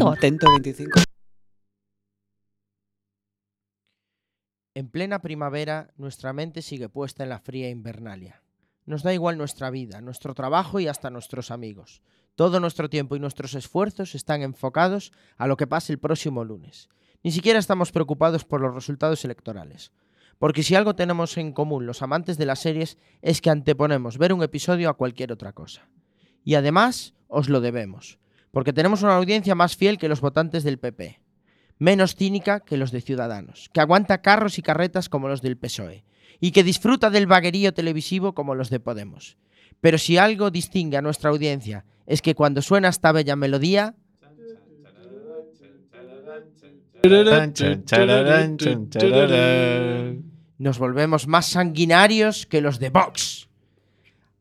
Intento 25. En plena primavera, nuestra mente sigue puesta en la fría invernalia. Nos da igual nuestra vida, nuestro trabajo y hasta nuestros amigos. Todo nuestro tiempo y nuestros esfuerzos están enfocados a lo que pase el próximo lunes. Ni siquiera estamos preocupados por los resultados electorales. Porque si algo tenemos en común los amantes de las series es que anteponemos ver un episodio a cualquier otra cosa. Y además os lo debemos, porque tenemos una audiencia más fiel que los votantes del PP, menos cínica que los de Ciudadanos, que aguanta carros y carretas como los del PSOE, y que disfruta del vaguerío televisivo como los de Podemos. Pero si algo distingue a nuestra audiencia es que cuando suena esta bella melodía, nos volvemos más sanguinarios que los de Vox.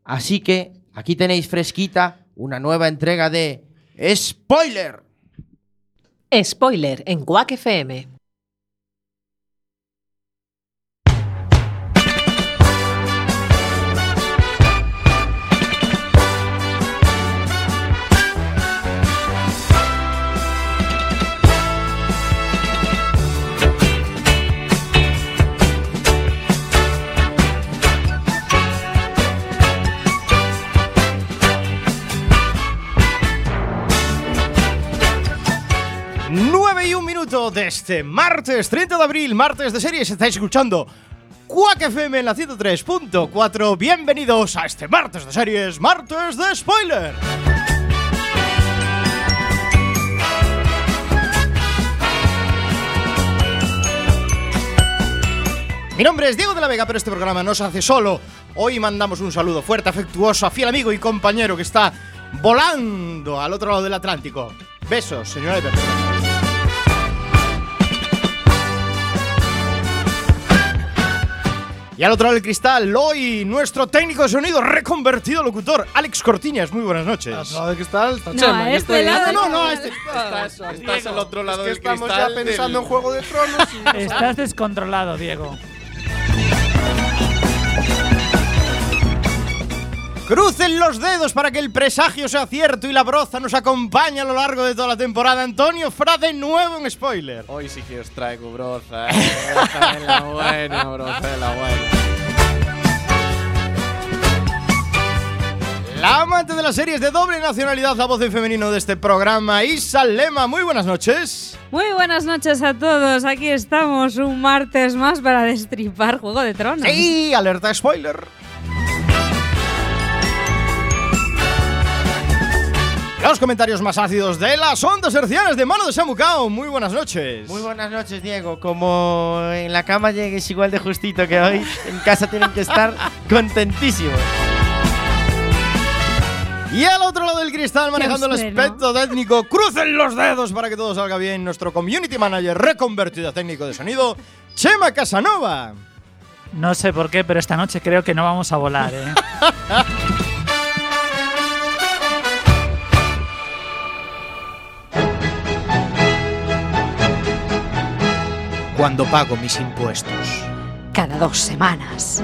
Así que aquí tenéis fresquita una nueva entrega de Spoiler. Spoiler en Quack FM. De este martes 30 de abril, martes de series. Estáis escuchando Quack FM en la 103.4. Bienvenidos a este martes de series, martes de spoiler. Mi nombre es Diego de la Vega, pero este programa no se hace solo. Hoy mandamos un saludo fuerte, afectuoso a fiel amigo y compañero que está volando al otro lado del Atlántico. Besos, señora de. Y al otro lado del cristal, hoy nuestro técnico de sonido reconvertido locutor, Alex Cortiñas. Muy buenas noches. Al lado del cristal está No, Chema, este estoy. lado No, no, no. este- Estás, estás al otro lado Es que del estamos cristal. ya pensando del- en Juego de Tronos y Estás descontrolado, Diego. Crucen los dedos para que el presagio sea cierto y la broza nos acompañe a lo largo de toda la temporada. Antonio Fra de nuevo en spoiler. Hoy sí que os traigo broza, eh. Broza de la buena, broza de la buena. La amante de las series de doble nacionalidad, la voz en femenino de este programa, Isa Lema. Muy buenas noches. Muy buenas noches a todos. Aquí estamos un martes más para destripar Juego de Tronos. Sí, alerta spoiler. Los comentarios más ácidos de las ondas hercianas de mano de Samucao. Muy buenas noches. Muy buenas noches, Diego. Como en la cama llegues igual de justito que hoy, en casa tienen que estar contentísimos. Y al otro lado del cristal, manejando el aspecto técnico, crucen los dedos para que todo salga bien. Nuestro community manager reconvertido a técnico de sonido, Chema Casanova. No sé por qué, pero esta noche creo que no vamos a volar, ¿eh? Cuando pago mis impuestos. Cada dos semanas.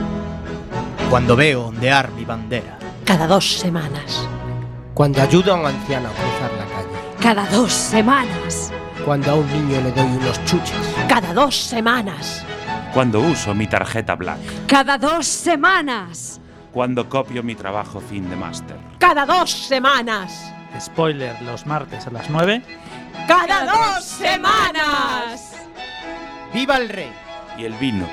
Cuando veo ondear mi bandera. Cada dos semanas. Cuando ayudo a un anciano a cruzar la calle. Cada dos semanas. Cuando a un niño le doy unos chuches. Cada dos semanas. Cuando uso mi tarjeta Black. Cada dos semanas. Cuando copio mi trabajo fin de máster. Cada dos semanas. Spoiler los martes a las 9. Cada dos semanas. ¡Viva el rey! Y el vino.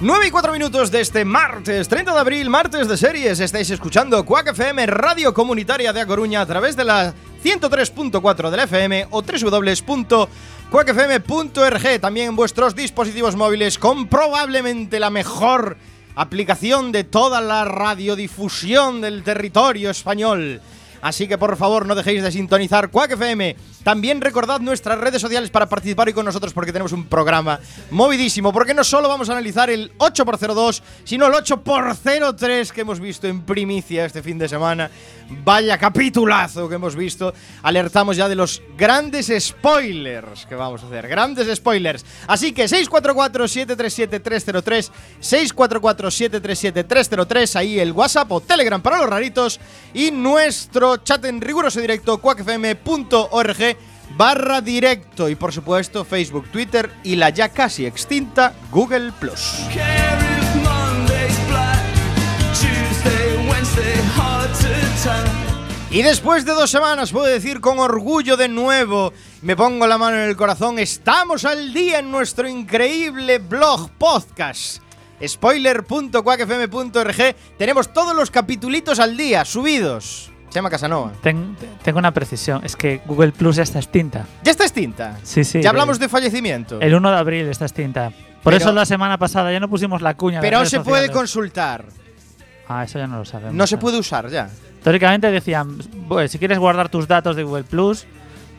Nueve y cuatro minutos de este martes, 30 de abril, martes de series. Estáis escuchando Quack FM, radio comunitaria de A Coruña, a través de la 103.4 de la FM o www.quackfm.org. También en vuestros dispositivos móviles, con probablemente la mejor aplicación de toda la radiodifusión del territorio español. Así que por favor no dejéis de sintonizar Quack FM También recordad nuestras redes sociales para participar hoy con nosotros porque tenemos un programa movidísimo. Porque no solo vamos a analizar el 8x02, sino el 8x03 que hemos visto en primicia este fin de semana. Vaya capitulazo que hemos visto. Alertamos ya de los grandes spoilers que vamos a hacer. Grandes spoilers. Así que 644-737-303, 644-737-303, ahí el WhatsApp o Telegram para los raritos y nuestro chat en riguroso directo, cuacfm.org barra directo y por supuesto Facebook, Twitter y la ya casi extinta Google Plus. Y después de dos semanas puedo decir con orgullo de nuevo, me pongo la mano en el corazón, estamos al día en nuestro increíble blog podcast. Spoiler.quackfm.org Tenemos todos los capitulitos al día, subidos. Se llama Casanova. Ten- tengo una precisión, es que Google Plus ya está extinta. ¿Ya está extinta? Sí, sí. ya hablamos de fallecimiento. El 1 de abril está extinta. Por Pero- eso la semana pasada ya no pusimos la cuña. Pero se puede consultar. Ah, eso ya no lo sabemos. No se eh. puede usar ya. Teóricamente decían, "Bueno, si quieres guardar tus datos de Google Plus,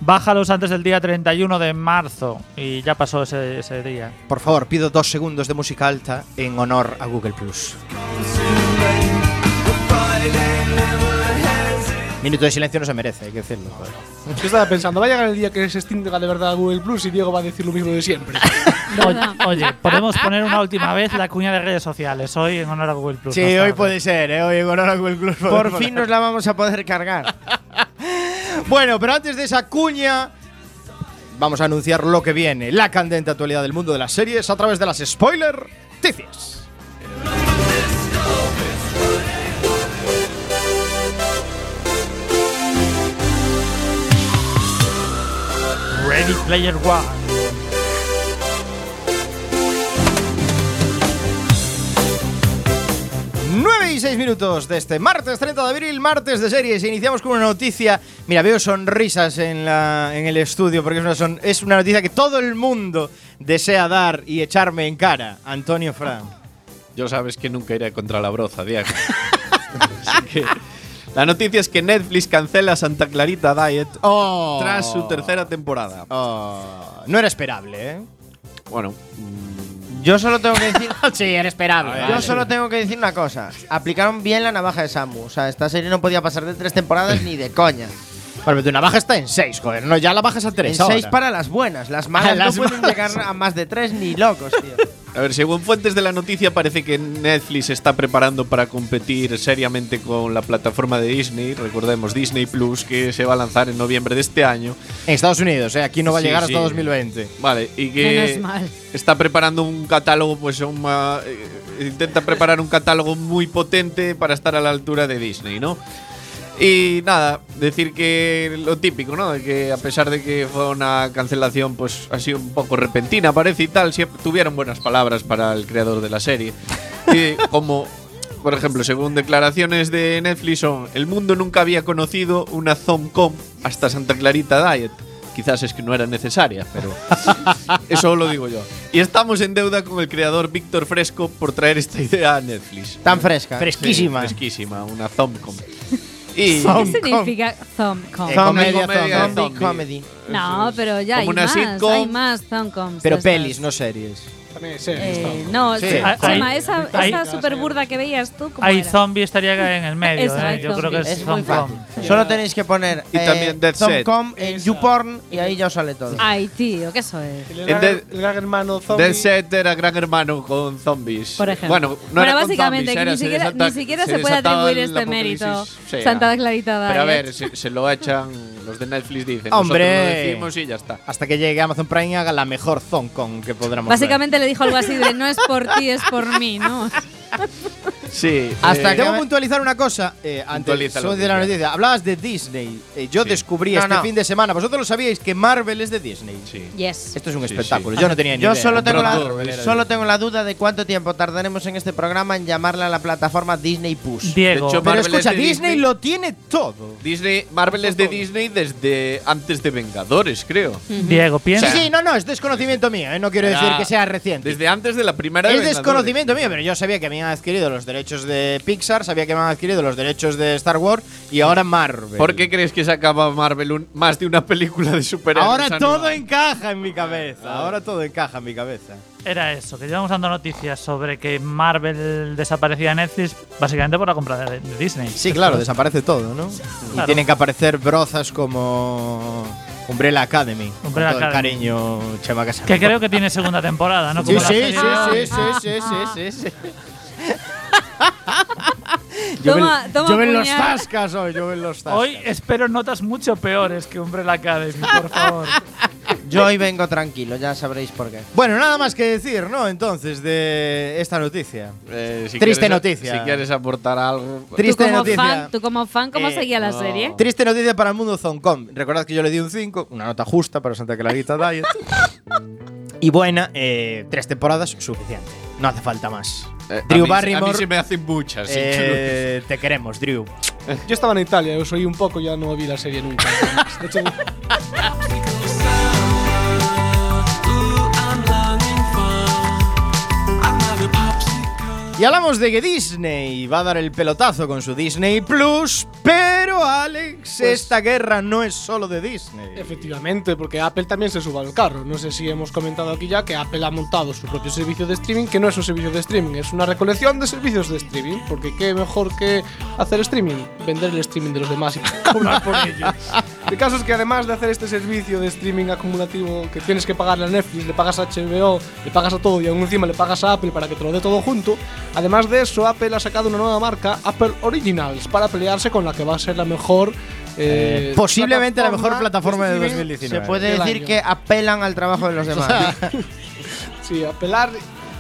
bájalos antes del día 31 de marzo. Y ya pasó ese, ese día. Por favor, pido dos segundos de música alta en honor a Google Plus. Minuto de silencio no se merece, hay que decirlo. joder. Yo estaba pensando, va a llegar el día que se extinga de verdad Google Plus y Diego va a decir lo mismo de siempre. Oye, podemos poner una última vez la cuña de redes sociales, hoy en honor a Google Plus. Sí, hoy tarde. puede ser, ¿eh? hoy en honor a Google Plus. Por fin nos la vamos a poder cargar. Bueno, pero antes de esa cuña, vamos a anunciar lo que viene: la candente actualidad del mundo de las series a través de las spoiler ticias. Ready Player One. Nueve y 6 minutos de este martes 30 de abril, martes de series. Iniciamos con una noticia. Mira, veo sonrisas en, la, en el estudio porque es una, son- es una noticia que todo el mundo desea dar y echarme en cara. Antonio Fran. Yo sabes que nunca iré contra la broza, Diego. Así que la noticia es que Netflix cancela Santa Clarita Diet Oh. tras su tercera temporada. Oh, no era esperable, ¿eh? Bueno, Yo solo tengo que decir. sí, era esperable. Yo solo tengo que decir una cosa. Aplicaron bien la navaja de Samu. O sea, esta serie no podía pasar de tres temporadas ni de coña. Bueno, pero una baja está en 6, joder. No, ya la bajas a 3. En seis para las buenas. Las malas las no pueden malas. llegar a más de tres ni locos, tío. a ver, según fuentes de la noticia parece que Netflix está preparando para competir seriamente con la plataforma de Disney, recordemos Disney Plus, que se va a lanzar en noviembre de este año. En Estados Unidos, ¿eh? Aquí no va a llegar sí. hasta 2020. Vale, y Menos que mal. está preparando un catálogo, pues una- eh, intenta preparar un catálogo muy potente para estar a la altura de Disney, ¿no? Y nada, decir que lo típico, ¿no? De que a pesar de que fue una cancelación, pues ha sido un poco repentina, parece y tal, siempre tuvieron buenas palabras para el creador de la serie. Y como, por ejemplo, según declaraciones de Netflix, son: el mundo nunca había conocido una Zomcom hasta Santa Clarita Diet. Quizás es que no era necesaria, pero eso lo digo yo. Y estamos en deuda con el creador Víctor Fresco por traer esta idea a Netflix. Tan fresca. Fresquísima. Sí, fresquísima, una Zomcom. Y ¿Qué significa Thomcom? Eh, Zombie, comedia, comedia, zombie zombie. comedy. No, pero ya hay una más, sitcom. hay más Thomcoms. Pero pelis, no series. También Eh, no, Sí. Chema, esa, hay- esa super burda que veías tú, ¿cómo Hay era? zombie estaría en el medio, Eso, ¿eh? Yo creo que es, Es muy Zombie. fácil. Solo tenéis que poner Y también Dead Set. Zomcom en YouPorn y ahí ya os sale todo. Ay, tío, ¿qué eso es? El, gran, Dead- el gran hermano zombie. Dead Set era gran hermano con zombies. Por ejemplo. Bueno, no Bueno, era con básicamente, zombies, que era- ni siquiera, desata- ni siquiera se, puede atribuir este mérito. Sí, Santa. Clarita Pero a ver, se, se lo echan los de Netflix dicen. Hombre. Lo decimos y ya está. Hasta que llegue Amazon Prime y haga la mejor Zoncon que podremos Básicamente dijo algo así de no es por ti, es por mí, ¿no? Sí. Hasta eh, que- Debo puntualizar una cosa eh, antes de la noticia. Hablabas de Disney. Eh, yo Sí. descubrí No, este no. fin de semana. Vosotros lo sabíais que Marvel es de Disney. Sí. Yes. Esto es un Sí, espectáculo. sí. Yo no tenía ni Yo idea. solo tengo, la, solo tengo la duda de cuánto tiempo tardaremos en este programa en llamarla a la plataforma Disney Plus. Diego, De hecho, Pero escucha, es de Disney, Disney. lo tiene todo. Disney, Marvel es de Disney desde antes de Vengadores, creo. Diego, piensa. Sí, sí, no, no, es desconocimiento mío. eh, No quiero decir que sea reciente. Desde antes de la primera Es desconocimiento mío, pero yo sabía que habían adquirido los derechos derechos de Pixar, sabía que habían adquirido los derechos de Star Wars y ahora Marvel. ¿Por qué crees que sacaba Marvel un- más de una película de superhéroes? Ahora todo encaja en mi cabeza. Ahora todo encaja en mi cabeza. Era eso, que llevamos dando noticias sobre que Marvel desaparecía de Netflix básicamente por la compra de, de Disney. Sí, claro, desaparece todo, ¿no? Y tienen que aparecer brozas como Umbrella Academy. Umbrella con todo el cariño, Chema. Que creo que tiene segunda temporada, ¿no? Sí, Como la sí, sí, sí, sí, sí, sí, sí. Toma- Lloven- toma lloven los puñal. tascas hoy, lloven los tascas. Hoy espero notas mucho peores que Umbrella Academy, por favor. Yo hoy vengo tranquilo, ya sabréis por qué. Bueno, nada más que decir, ¿no? Entonces, de esta noticia. Eh, si Triste quieres- noticia. Si quieres aportar algo. Tú Triste como, noticia. fan, tú como fan, ¿cómo Eh, seguía la no. serie? Triste noticia para el mundo Zoncom. Recordad que yo le di un 5, una nota justa para Santa Clarita Diet. y buena, eh, tres temporadas, suficiente. No hace falta más. Eh, Drew a mí, Barrymore. A mí se me hacen muchas. Eh, te queremos, Drew. Yo estaba en Italia, os oí un poco, ya no vi la serie nunca. Y hablamos de que Disney va a dar el pelotazo con su Disney Plus, pero Alex, Pues- esta guerra no es solo de Disney. Efectivamente, porque Apple también se suba al carro. No sé si hemos comentado aquí ya que Apple ha montado su propio servicio de streaming, que no es un servicio de streaming, es una recolección de servicios de streaming. Porque qué mejor que hacer streaming, vender el streaming de los demás y cobrar por ello. El caso es que además de hacer este servicio de streaming acumulativo que tienes que pagarle a Netflix, le pagas a HBO, le pagas a todo y aún encima le pagas a Apple para que te lo dé todo junto, además de eso Apple ha sacado una nueva marca, Apple Originals, para pelearse con la que va a ser la mejor... eh, Posiblemente la mejor plataforma de streaming 2019. Se puede decir año. que apelan al trabajo de los demás. Sí, apelar.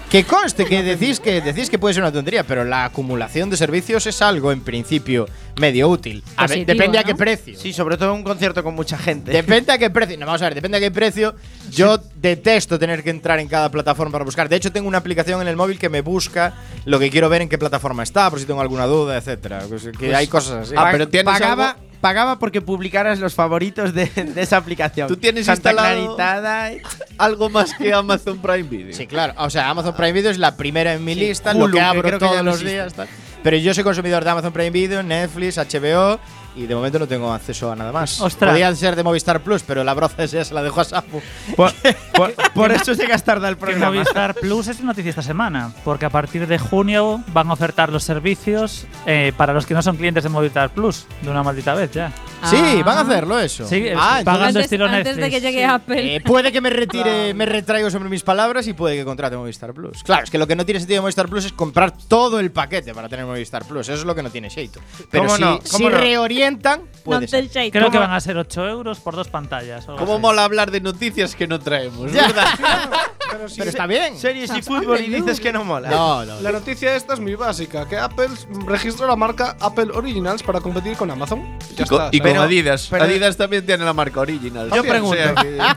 Que conste que decís que decís que puede ser una tontería, pero la acumulación de servicios es algo en principio medio útil. A ver, depende a ¿no? qué precio. sí, sobre todo en un concierto con mucha gente. Depende a qué precio. No, vamos a ver, depende a qué precio. Yo detesto tener que entrar en cada plataforma para buscar. De hecho, tengo una aplicación en el móvil que me busca lo que quiero ver en qué plataforma está, por si tengo alguna duda, etcétera. Pues que hay cosas así. Ah, pero tienes pagaba, algo- pagaba porque publicaras los favoritos de, de esa aplicación. Tú tienes Santa instalado- Claritada y- Algo más que Amazon Prime Video. Sí, claro. O sea, Amazon Prime Video es la primera en mi lista, lo Hulu, que que abro que todos no los existe. días. tal. Pero yo soy consumidor de Amazon Prime Video, Netflix, HBO y de momento no tengo acceso a nada más. Ostras. Podría ser de Movistar Plus, pero la broza esa se la dejo a Sapu. Por, por- por eso llegas tarde al Que programa. Movistar Plus es noticia esta semana, porque a partir de junio van a ofertar los servicios eh, para los que no son clientes de Movistar Plus, de una maldita vez ya. Sí, Ah. van a hacerlo eso. Sí, ah, pagando Antes, estilo antes Netflix. de que llegue Apple. eh, puede que me retire, me retraigo sobre mis palabras y puede que contrate Movistar Plus. Claro, es que lo que no tiene sentido de Movistar Plus es comprar todo el paquete para tener Movistar Plus. Eso es lo que no tiene Sheito. Pero ¿Cómo si, no? si ¿Cómo no? reorientan, puede Non ser. te shade. Creo que van a ser 8 euros por dos pantallas. ¿Cómo así. mola hablar de noticias que no traemos? ¿verdad? Pero está bien. Series y fútbol y dices que no mola. No, no. La noticia esta es muy básica, que Apple registró la marca Apple Originals para competir con Amazon. Ya Y con, está. y con Pero- Adidas. pero- Adidas también tiene la marca Original. Yo pregunto,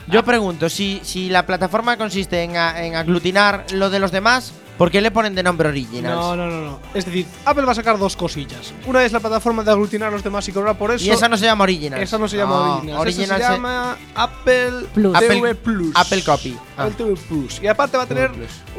yo pregunto, si, si la plataforma consiste en, a- en aglutinar lo de los demás, ¿por qué le ponen de nombre Originals? No, no, no, no. Es decir, Apple va a sacar dos cosillas. Una es la plataforma de aglutinar a los demás y cobrar por eso. y esa no se llama Originals. Esa no se llama No, Originals. Originals esa se llama Apple Plus. TV Apple- Plus. Apple Copy. Ah. Apple TV Plus. Y aparte va a tener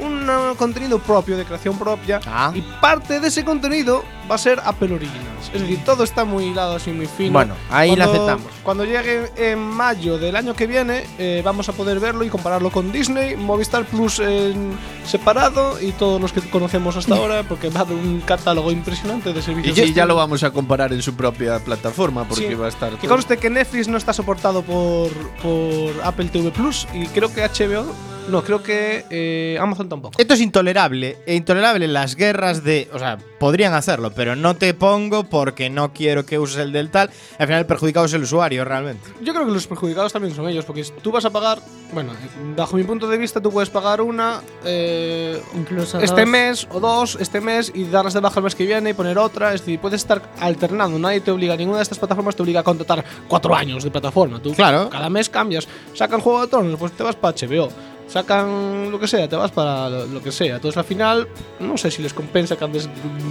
un uh, contenido propio, de creación propia. Ah. Y parte de ese contenido va a ser Apple Originals. Es decir, todo está muy hilado así, muy fino. Bueno, ahí Cuando- aceptamos. Cuando llegue en mayo del año que viene, eh, vamos a poder verlo y compararlo con Disney, Movistar Plus en separado y todos los que conocemos hasta ahora, porque va a haber un catálogo impresionante de Y, servicios. y ya lo vamos a comparar en su propia plataforma porque Sí. va a estar. Que conste que Netflix no está soportado por, por Apple TV Plus y creo que HBO. No, creo que eh, Amazon tampoco. Esto es intolerable. E intolerable las guerras de. O sea, podrían hacerlo, pero no te pongo porque no quiero que uses el del tal. Al final, el perjudicado es el usuario, realmente. Yo creo que los perjudicados también son ellos, porque tú vas a pagar. Bueno, bajo mi punto de vista, tú puedes pagar una. eh, Incluso este dos. mes o dos, este mes, y darlas de baja el mes que viene y poner otra. Es decir, puedes estar alternando. Nadie te obliga, ninguna de estas plataformas te obliga a contratar cuatro años de plataforma. Tú, Claro. Cada mes cambias. Sacan Juego de Tronos, pues te vas para HBO. Sacan lo que sea, te vas para lo, que sea. Entonces al final, no sé si les compensa que andes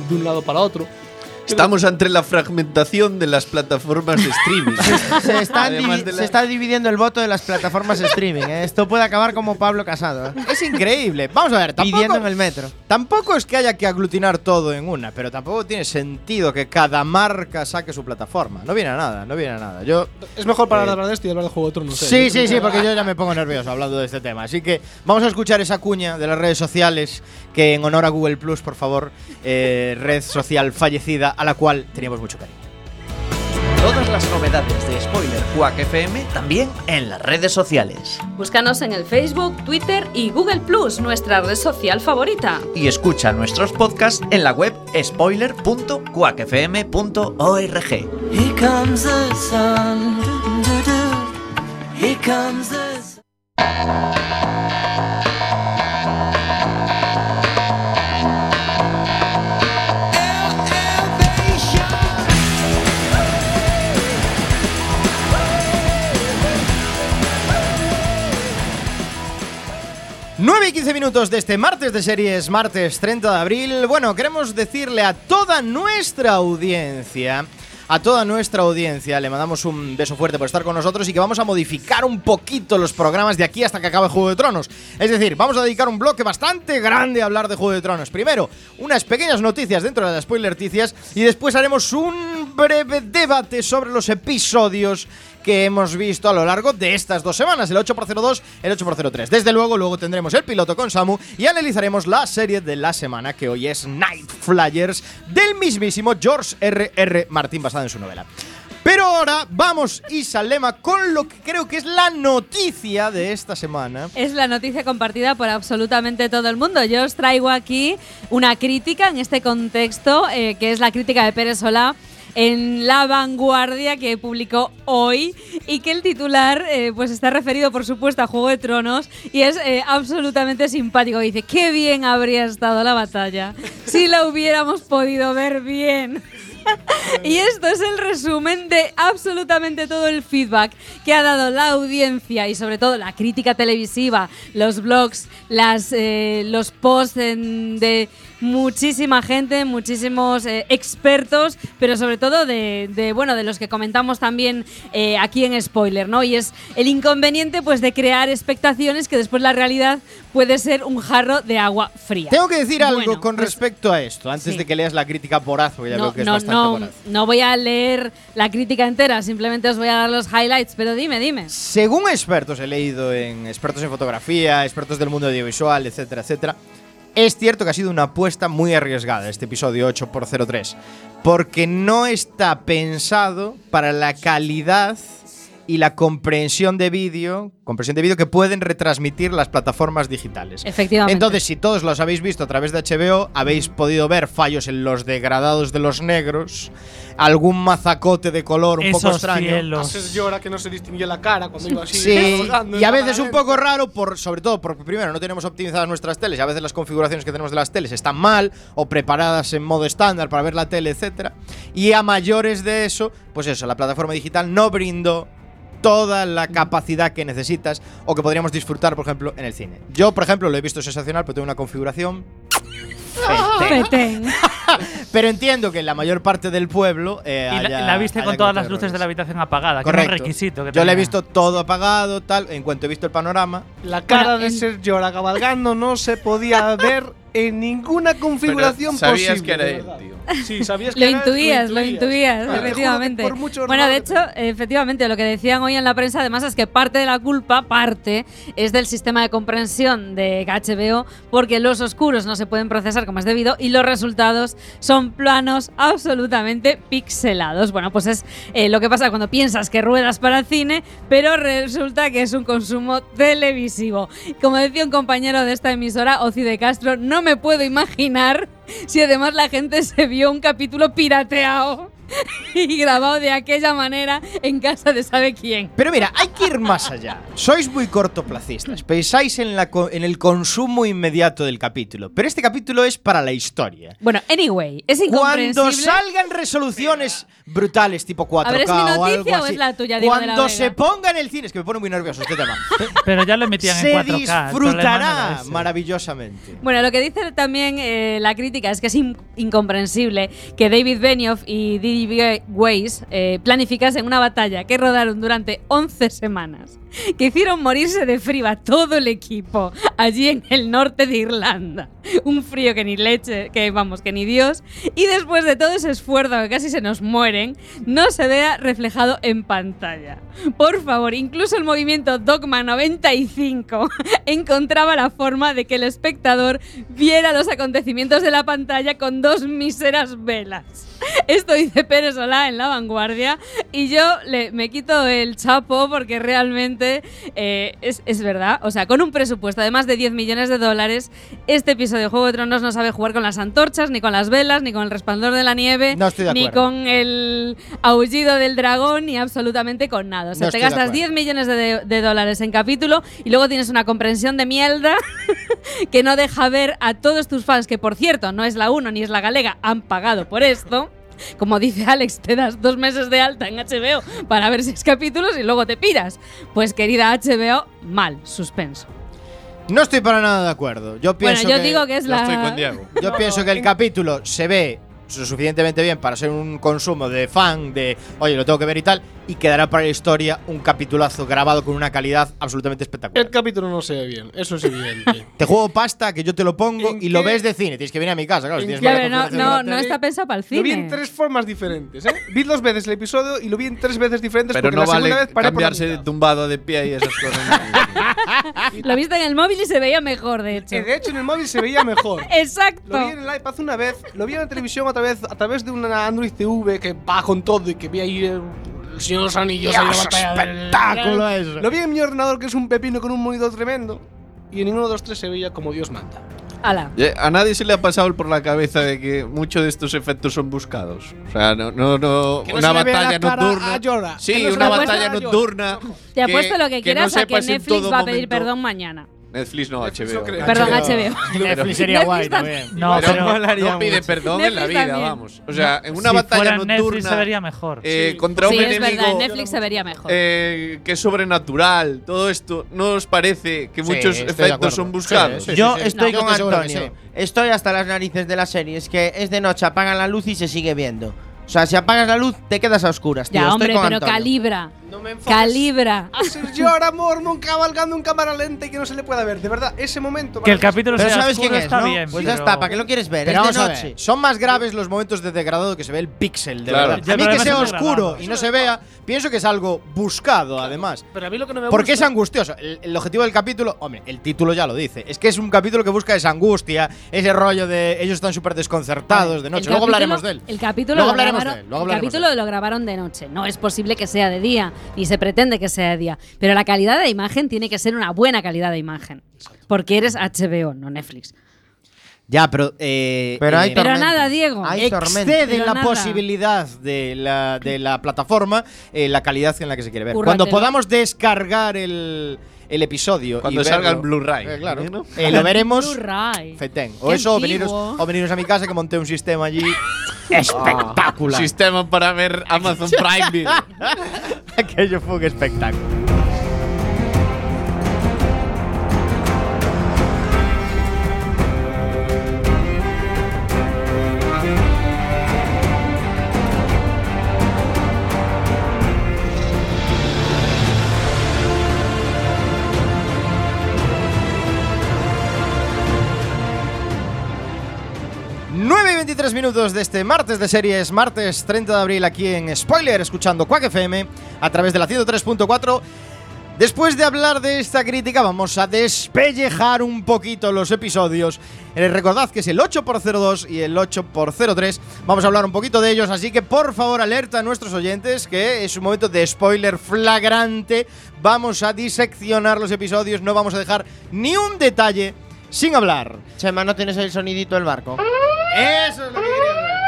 de un lado para otro. Estamos ante la fragmentación de las plataformas de streaming. Se, están Además divi- de la- se está dividiendo el voto de las plataformas de streaming. ¿eh? Esto puede acabar como Pablo Casado, ¿eh? Es increíble. Vamos a ver, pidiendo tampoco, en el metro. tampoco es que haya que aglutinar todo en una, pero tampoco tiene sentido que cada marca saque su plataforma. No viene a nada, no viene a nada. Yo Es mejor para Eh, hablar de esto y hablar de Juego de Tronos. Sí, ¿eh? sí, sí, porque yo ya me pongo nervioso hablando de este tema. Así que vamos a escuchar esa cuña de las redes sociales que en honor a Google Plus, por favor, eh, red social fallecida a la cual teníamos mucho cariño. Todas las novedades de Spoiler Quack FM también en las redes sociales. Búscanos en el Facebook, Twitter y Google Plus, nuestra red social favorita. Y escucha nuestros podcasts en la web spoiler.quackfm.org. Here comes the sun. doo-doo-doo. Here comes the sun. Nueve y 15 minutos de este martes de series, martes 30 de abril. Bueno, queremos decirle a toda nuestra audiencia, a toda nuestra audiencia, le mandamos un beso fuerte por estar con nosotros y que vamos a modificar un poquito los programas de aquí hasta que acabe Juego de Tronos. Es decir, vamos a dedicar un bloque bastante grande a hablar de Juego de Tronos. Primero, unas pequeñas noticias dentro de las spoilerticias y después haremos un breve debate sobre los episodios que hemos visto a lo largo de estas dos semanas, el 8x02, el 8x03. Desde luego, luego tendremos el piloto con Samu y analizaremos la serie de la semana, que hoy es Night Flyers, del mismísimo George R.R. R. Martin, basada en su novela. Pero ahora vamos, Isa Lema, con lo que creo que es la noticia de esta semana. Es la noticia compartida por absolutamente todo el mundo. Yo os traigo aquí una crítica en este contexto, eh, que es la crítica de Pérez Solá en La Vanguardia que publicó hoy y que el titular eh, pues está referido por supuesto a Juego de Tronos y es eh, absolutamente simpático. Dice, qué bien habría estado la batalla si la hubiéramos podido ver bien. Y esto es el resumen de absolutamente todo el feedback que ha dado la audiencia y sobre todo la crítica televisiva, los blogs, las, eh, los posts en- de muchísima gente, muchísimos eh, expertos, pero sobre todo de, de, bueno de los que comentamos también eh, aquí en spoiler, ¿no? Y es el inconveniente pues de crear expectaciones que después la realidad puede ser un jarro de agua fría. Tengo que decir algo Bueno, con pues- respecto a esto, antes sí. de que leas la crítica voraz, porque ya no, veo que es no, bastante no, voy a leer la crítica entera, simplemente os voy a dar los highlights, pero dime, dime. Según expertos, he leído en expertos en fotografía, expertos del mundo audiovisual, etcétera, etcétera, es cierto que ha sido una apuesta muy arriesgada este episodio 8x03, porque no está pensado para la calidad y la comprensión de vídeo, comprensión de vídeo que pueden retransmitir las plataformas digitales. Efectivamente. Entonces, si todos los habéis visto a través de HBO, habéis podido ver fallos en los degradados de los negros, algún mazacote de color un poco extraño. cielos. Haces llora que no se distinguía la cara cuando iba así. Sí, y a veces un poco raro, por, sobre todo porque primero no tenemos optimizadas nuestras teles, y a veces las configuraciones que tenemos de las teles están mal o preparadas en modo estándar para ver la tele, etcétera. Y a mayores de eso, pues eso, la plataforma digital no brindó toda la capacidad que necesitas o que podríamos disfrutar, por ejemplo, en el cine. Yo, por ejemplo, lo he visto sensacional, pero tengo una configuración. Petén. Pero entiendo que la mayor parte del pueblo eh, Y la, haya- la viste con todas las luces de la habitación apagadas, que Correcto. un requisito. Que Yo le he visto todo apagado, tal. En cuanto he visto el panorama, La cara Bueno, de en- Sergio cabalgando no se podía ver en ninguna configuración Pero sabías posible. que era él, tío. Sí, sabías que Lo era él, intuías, lo intuías, juro que efectivamente. por mucho Bueno, de hecho, efectivamente, lo que decían hoy en la prensa, además, es que parte de la culpa, parte, es del sistema de comprensión de HBO, porque los oscuros no se pueden procesar como es debido y los resultados son planos absolutamente pixelados. Bueno, pues es eh, lo que pasa cuando piensas que ruedas para el cine, pero resulta que es un consumo televisivo. Como decía un compañero de esta emisora, Oci de Castro, no me puedo imaginar si además la gente se vio un capítulo pirateado. y grabado de aquella manera en casa de sabe quién. Pero mira, hay que ir más allá. Sois muy cortoplacistas, pensáis en, la co- en el consumo inmediato del capítulo, pero este capítulo es para la historia. Bueno, anyway, es Cuando incomprensible. salgan resoluciones brutales tipo 4K A ver, ¿es mi o algo noticia o así, es la tuya, Diego de la cuando se ponga en el cine, es que me pone muy nervioso este tema, Pero ya lo emitían se en 4K. el problema no disfrutará ese. maravillosamente. Bueno, lo que dice también eh, la crítica es que es in- incomprensible que David Benioff y D.B. Weiss eh, planificasen una batalla que rodaron durante 11 semanas, que hicieron morirse de frío a todo el equipo allí en el norte de Irlanda. Un frío que ni leche, que vamos, que ni Dios. Y después de todo ese esfuerzo que casi se nos mueren, no se vea reflejado en pantalla. Por favor, incluso el movimiento Dogma 95 encontraba la forma de que el espectador viera los acontecimientos de la pantalla con dos míseras velas. Esto dice Pérez Solá en La Vanguardia y yo le, me quito el chapo porque realmente eh, es, es verdad. O sea, con un presupuesto de más de 10 millones de dólares, este episodio de Juego de Tronos no sabe jugar con las antorchas, ni con las velas, ni con el resplandor de la nieve, No estoy de ni con el aullido del dragón, ni absolutamente con nada. O sea, No te gastas acuerdo. 10 millones de, de dólares en capítulo y luego tienes una comprensión de mierda que no deja ver a todos tus fans, que por cierto no es la 1 ni es la galega, han pagado por esto. Como dice Alex, te das dos meses de alta en HBO para ver seis capítulos y luego te piras. Pues querida HBO, mal, suspenso. No estoy para nada de acuerdo. Yo Bueno, pienso yo que, digo que es la... estoy con Diego. Yo pienso que el capítulo se ve suficientemente bien para ser un consumo de fan, de oye, lo tengo que ver y tal, y quedará para la historia un capitulazo grabado con una calidad absolutamente espectacular. El capítulo no se ve bien, eso es evidente. Te juego pasta que yo te lo pongo ¿En y lo ves de cine. Tienes que venir a mi casa, claro. no, está pensado para el Lo vi en cine. tres formas diferentes, ¿eh? Vi dos veces el episodio y lo vi en tres veces diferentes Pero porque no la segunda vale vez paré por la cambiarse de tumbado de pie y esas cosas. Lo viste en el móvil y se veía mejor, de hecho. Eh, De hecho, en el móvil se veía mejor. Exacto. Lo vi en el iPad una vez, lo vi en la televisión otra vez a través de una Android TV que va con todo y que vi ahí el, Señor de los Anillos ahí en la Dios, batalla del- espectáculo eso. Lo vi en mi ordenador que es un pepino con un monitor tremendo y en ninguno de los tres se veía como Dios manda. Ala. A nadie se le ha pasado por la cabeza de que muchos de estos efectos son buscados. O sea, no, no, no Que no una batalla nocturna. Sí, Que no una batalla nocturna. Te apuesto lo que, no quieras a que Netflix va a pedir momento- perdón mañana. Netflix no, Netflix HBO. no. Perdón, HBO. HBO. Netflix sería Netflix guay también. también. No, pero pero no pide perdón en la Netflix vida, también. vamos. O sea, en una si batalla fuera en Netflix nocturna se vería mejor. eh, Sí. contra Sí, un es verdad, enemigo en Netflix se vería mejor. eh, que es sobrenatural, todo esto, ¿no os parece que Sí, muchos efectos son buscados? Sí, sí, Yo estoy No, con Antonio. sí. Estoy hasta las narices de la serie. Es que es de noche, apagan la luz y se sigue viendo. O sea, si apagas la luz, te quedas a oscuras, tío. Ya, Estoy hombre, con pero Antonio. calibra. No me enfoques Calibra. a ser Jorah Mormon cabalgando en cámara lenta y que no se le pueda ver. De verdad, ese momento. Que el capítulo Pero sea sabes oscuro quién es, está ¿no? bien. Pues ya pero- está, ¿para qué lo quieres ver? Pero es vamos de a noche. ver, son más graves los momentos de degradado que se ve el píxel, de Claro. verdad. Ya, a mí pero que además sea es oscuro degradado. y no se vea, pienso que es algo buscado, además. Pero a mí lo que no me Porque es gusta. angustioso. El, el objetivo del capítulo, hombre, el título ya lo dice. Es que es un capítulo que busca esa angustia, ese rollo de ellos están súper desconcertados de noche. Luego hablaremos de él. El capítulo, Luego lo hablaremos grabaron, de él, luego el capítulo de él. lo grabaron de noche. No es posible que sea de día, ni se pretende que sea de día. Pero la calidad de imagen tiene que ser una buena calidad de imagen. Porque eres HBO, no Netflix. Ya, pero. eh, Pero hay eh, Pero nada, Diego. Hay tormenta. excede Pero la nada. posibilidad de la, de la plataforma eh, la calidad en la que se quiere ver. Cúrratelo. Cuando podamos descargar el, el episodio. Cuando y salga verlo, el Blu-ray, eh, claro. ¿no? eh, lo veremos. Fetén. O Qué eso, o antiguo. veniros, o veniros a mi casa que monté un sistema allí espectacular. Sistema para ver Amazon Prime Video. Aquello fue un espectáculo. 23 minutos de este martes de series, martes 30 de abril aquí en Spoiler, escuchando Quack FM a través de la 103.4. Después de hablar de esta crítica, vamos a despellejar un poquito los episodios. Eh, recordad que es el 8x02 y el 8x03. Vamos a hablar un poquito de ellos, así que por favor alerta a nuestros oyentes que es un momento de spoiler flagrante. Vamos a diseccionar los episodios, no vamos a dejar ni un detalle sin hablar. Chema, ¿no tienes el sonidito del barco? Eso es lo que quería.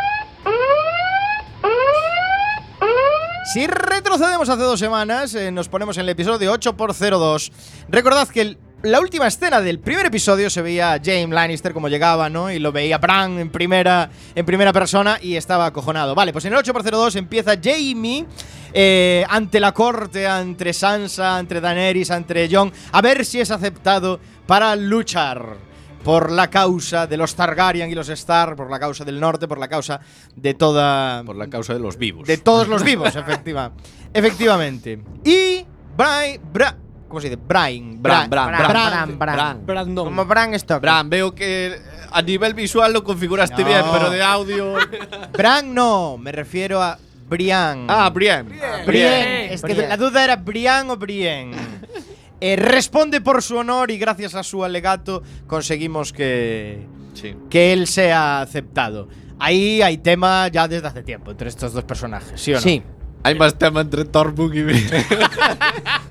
Si retrocedemos hace dos semanas, eh, nos ponemos en el episodio 8x02. Recordad que la última escena del primer episodio se veía a Jaime Lannister como llegaba, ¿no? Y lo veía Bran en primera, en primera persona y estaba acojonado. Vale, pues en el 8x02 empieza Jamie eh, ante la corte, ante Sansa, ante Daenerys, ante Jon, a ver si es aceptado para luchar por la causa de los Targaryen y los Stark, por la causa del norte, por la causa de toda. Por la causa de los vivos. De todos los vivos, efectiva, efectivamente. Y. Brian. Bra, ¿Cómo se dice? Brian. Bran, Bran, Bran, Bran, Bran. Bran. Brandon. Como Bran Stoker. Bran, veo que a nivel visual lo configuraste No. bien, pero de audio. Bran no, me refiero a Brian. ah, Brian. Brian. Es que Brian. la duda era Brian o Brian. Eh, responde por su honor y gracias a su alegato conseguimos que, Sí. que él sea aceptado. Ahí hay tema ya desde hace tiempo entre estos dos personajes, ¿sí o no? Sí. Hay más tema entre Tormund y.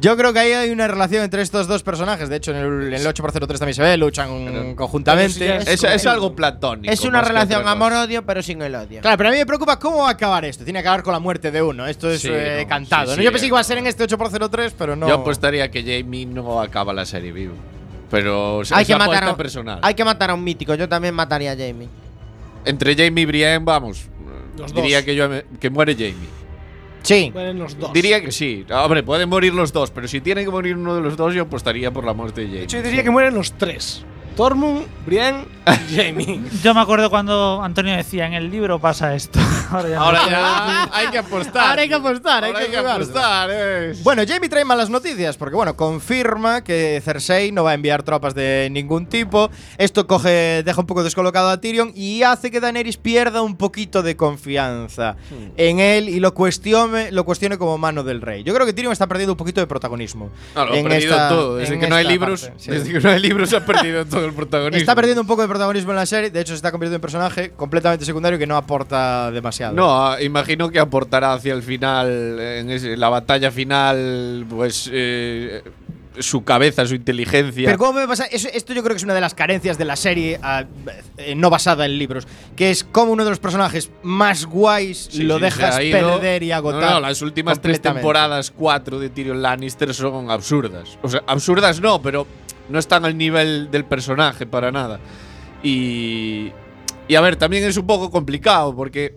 Yo creo que ahí hay una relación entre estos dos personajes. De hecho, en el, en el 8x03 también se ve, luchan conjuntamente. es, es algo platónico. Es una relación amor-odio, pero sin el odio. Claro, pero a mí me preocupa cómo va a acabar esto. Tiene que acabar con la muerte de uno. Esto es Sí, eh, no, cantado. sí, ¿no? sí, Yo pensé que iba a ser en este 8x03, pero no. Yo apostaría que Jamie no acaba la serie vivo. Pero o sea, hay es que, matar a, un- personal. hay que matar a un mítico. Yo también mataría a Jamie. Entre Jamie y Brian, vamos. Los diría dos. que, yo, que muere Jamie. Sí. Mueren los dos. Diría que sí. Hombre, pueden morir los dos, pero si tiene que morir uno de los dos, yo apostaría por la muerte de Jamie. De hecho, yo diría que mueren los tres. Tormund, Brienne y Jamie. Yo me acuerdo cuando Antonio decía, en el libro pasa esto. Ahora ya no. Ahora ya hay que apostar. Ahora hay que apostar, hay que, apostar. eh. Bueno, Jamie trae malas noticias porque, bueno, confirma que Cersei no va a enviar tropas de ningún tipo. Esto coge, deja un poco descolocado a Tyrion y hace que Daenerys pierda un poquito de confianza en él y lo cuestione, lo cuestione como mano del rey. Yo creo que Tyrion está perdiendo un poquito de protagonismo. No, lo ha en perdido esta- todo. Desde en que no hay libros, parte, sí. desde que no hay libros se ha perdido todo el protagonismo. Está perdiendo un poco de protagonismo en la serie, de hecho se está convirtiendo en personaje completamente secundario que no aporta demasiado. No, imagino que aportará hacia el final, en ese- la batalla final, pues eh, su cabeza, su inteligencia. Pero ¿cómo me pasa? Eso- esto yo creo que es una de las carencias de la serie eh, no basada en libros, que es como uno de los personajes más guays Sí, lo sí, dejas perder y agotar. No, no, las últimas tres temporadas, cuatro de Tyrion Lannister son absurdas. O sea, absurdas no, pero no están al nivel del personaje para nada. Y. Y a ver, también es un poco complicado porque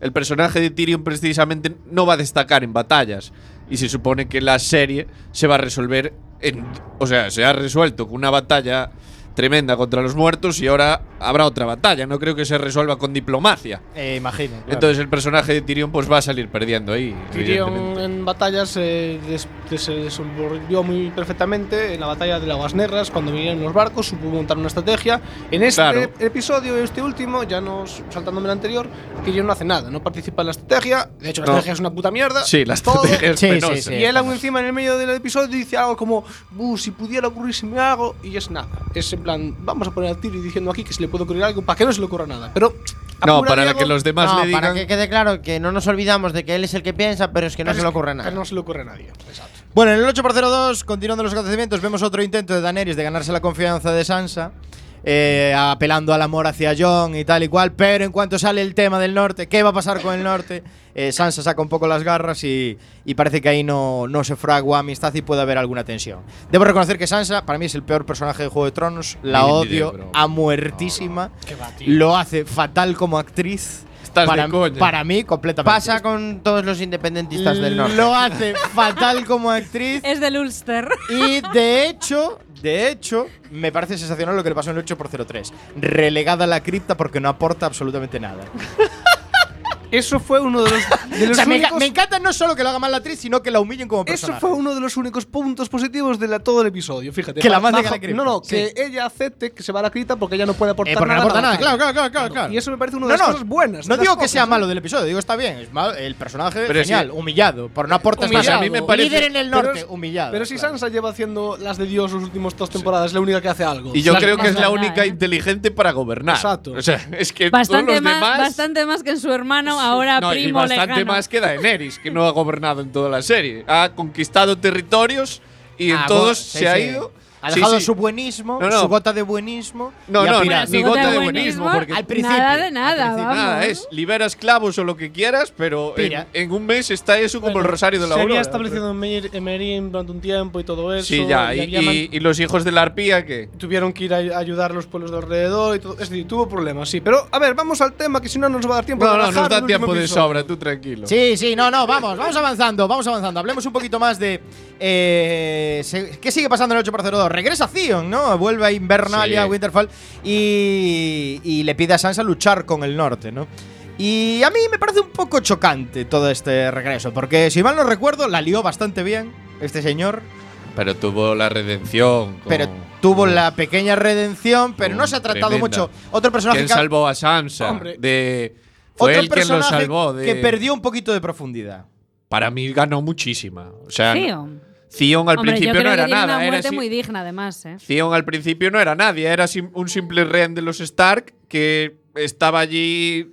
el personaje de Tyrion precisamente no va a destacar en batallas. Y se supone que la serie se va a resolver en. O sea, se ha resuelto con una batalla tremenda contra los muertos y ahora habrá otra batalla. No creo que se resuelva con diplomacia. Eh, imagino. claro. Entonces el personaje de Tyrion pues va a salir perdiendo ahí. Tyrion en batallas eh, des- des- se desenvolvió muy perfectamente en la batalla de Aguas Negras cuando vinieron los barcos, supo montar una estrategia. En este Claro. episodio, este último, ya nos saltándome el anterior, Tyrion no hace nada, no participa en la estrategia. De hecho, la No. estrategia es una puta mierda. Sí, la todo. estrategia es Sí, sí, penosa. sí. Y él aún encima en el medio del episodio dice algo como, "Bu, si pudiera ocurrírseme algo, y es nada. Es plan, vamos a poner a Tyrion diciendo aquí que se le puede ocurrir algo para que no se le ocurra nada. Pero No, para Diego, que los demás no, le digan. para que quede claro que no nos olvidamos de que él es el que piensa, pero es que no se le ocurre que nada. no se le ocurre a nadie. Exacto. Bueno, en el 8x02, continuando los acontecimientos, vemos otro intento de Daenerys de ganarse la confianza de Sansa, eh, apelando al amor hacia Jon y tal y cual, pero en cuanto sale el tema del norte, ¿qué va a pasar con el norte? Eh, Sansa saca un poco las garras y, y parece que ahí no, no se fragua amistad y puede haber alguna tensión. Debo reconocer que Sansa, para mí, es el peor personaje de Juego de Tronos, la odio broma. a muertísima, Qué va, tío. lo hace fatal como actriz. Estás para, de coña. para mí, completamente. Pasa con todos los independentistas del norte. Lo hace fatal como actriz. Es del Ulster. Y de hecho, de hecho, me parece sensacional lo que le pasó en el 8x03. Relegada a la cripta porque no aporta absolutamente nada. Eso fue uno de los, de O sea, me, únicos- me encanta no solo que lo haga mal la actriz, sino que la humillen como Eso personaje. fue uno de los únicos puntos positivos de la- todo el episodio, fíjate. Que la Ba- manden a bajo- la cripta, No, no, sí. que ella acepte que se va a la cripta porque ella no puede aportar Eh, porque no nada. aporta nada, claro, claro, claro, claro. Y eso me parece una No, de las no, cosas buenas. No las digo que sea malo del episodio, digo está bien. Es mal, el personaje Pero genial, sí. humillado. Por no aportas Pues nada. a mí me parece- Líder en el Pero norte, es- humillado. Pero si claro. Sansa lleva haciendo las de Dios las últimas dos temporadas, es la única que hace algo. Y yo Las creo que es la única ¿eh? inteligente para gobernar. Exacto. O sea, es que Bastante todos los demás. bastante más que su hermano, ahora no, y primo bastante lejano. más que Daenerys, que no ha gobernado en toda la serie. Ha conquistado territorios y en Ah, todos bueno, sí, se ha sí. Ha dejado sí. su buenismo, No, no. su gota de buenismo. No, y no, pirado. ni gota de buenismo, porque al principio. Nada de nada, vamos. Nada, es libera esclavos o lo que quieras, pero en, un mes está eso como el rosario de la Se aurora. había establecido en Merín durante un tiempo y todo eso. Sí, ya. Y, los hijos de la arpía que. tuvieron que ir a ayudar a los pueblos de alrededor y todo. Es decir, tuvo problemas, sí. Pero, a ver, vamos al tema, que si no nos va a dar tiempo No, no, nos da tiempo de episodio. sobra, tú tranquilo. Sí, sí, no, no, vamos, vamos avanzando, vamos avanzando. Hablemos un poquito más de. eh, se- ¿Qué sigue pasando en el 8x02? Regresa Theon, ¿no? Vuelve a Invernalia, Sí. Winterfell, y, y le pide a Sansa luchar con el norte, ¿no? Y a mí me parece un poco chocante todo este regreso, porque si mal no recuerdo, la lió bastante bien este señor, Pero tuvo la redención. con- pero tuvo la pequeña redención, pero no se ha tratado Tremenda. mucho. Otro personaje ¿Quién salvó a Sansa? Hombre. De. Fue otro él quien lo personaje salvó. De, que perdió un poquito de profundidad. Para mí ganó muchísima. O sea, Theon. Theon al Hombre, principio no era nada. una Era muerte si- muy digna, además, ¿eh? Al principio no era nadie, era sim- un simple rehén de los Stark que estaba allí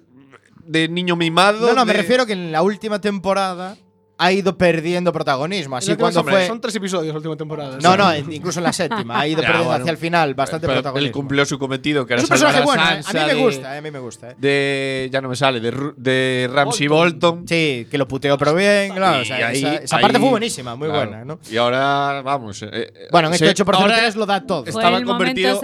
de niño mimado. No, no, me refiero que en la última temporada ha ido perdiendo protagonismo. Así cuando a fue. Son tres episodios la última temporada. No, sí. no, incluso en la séptima. Ha ido Ya, perdiendo bueno. hacia el final bastante Pero protagonismo. Él cumplió su cometido, que era es un personaje a bueno, ¿eh? Sansa a mí me de- gusta, eh, a mí me gusta. eh. De, ya no me sale, de, de Ramsey Bolton. Sí, que lo puteó pero bien, claro. o sea, ahí- esa esa parte ahí- fue buenísima, muy claro. buena, ¿no? Y ahora, vamos. eh, eh, Bueno, en este se- 8 por ahora 3 lo da todo. Estaba el momento convertido.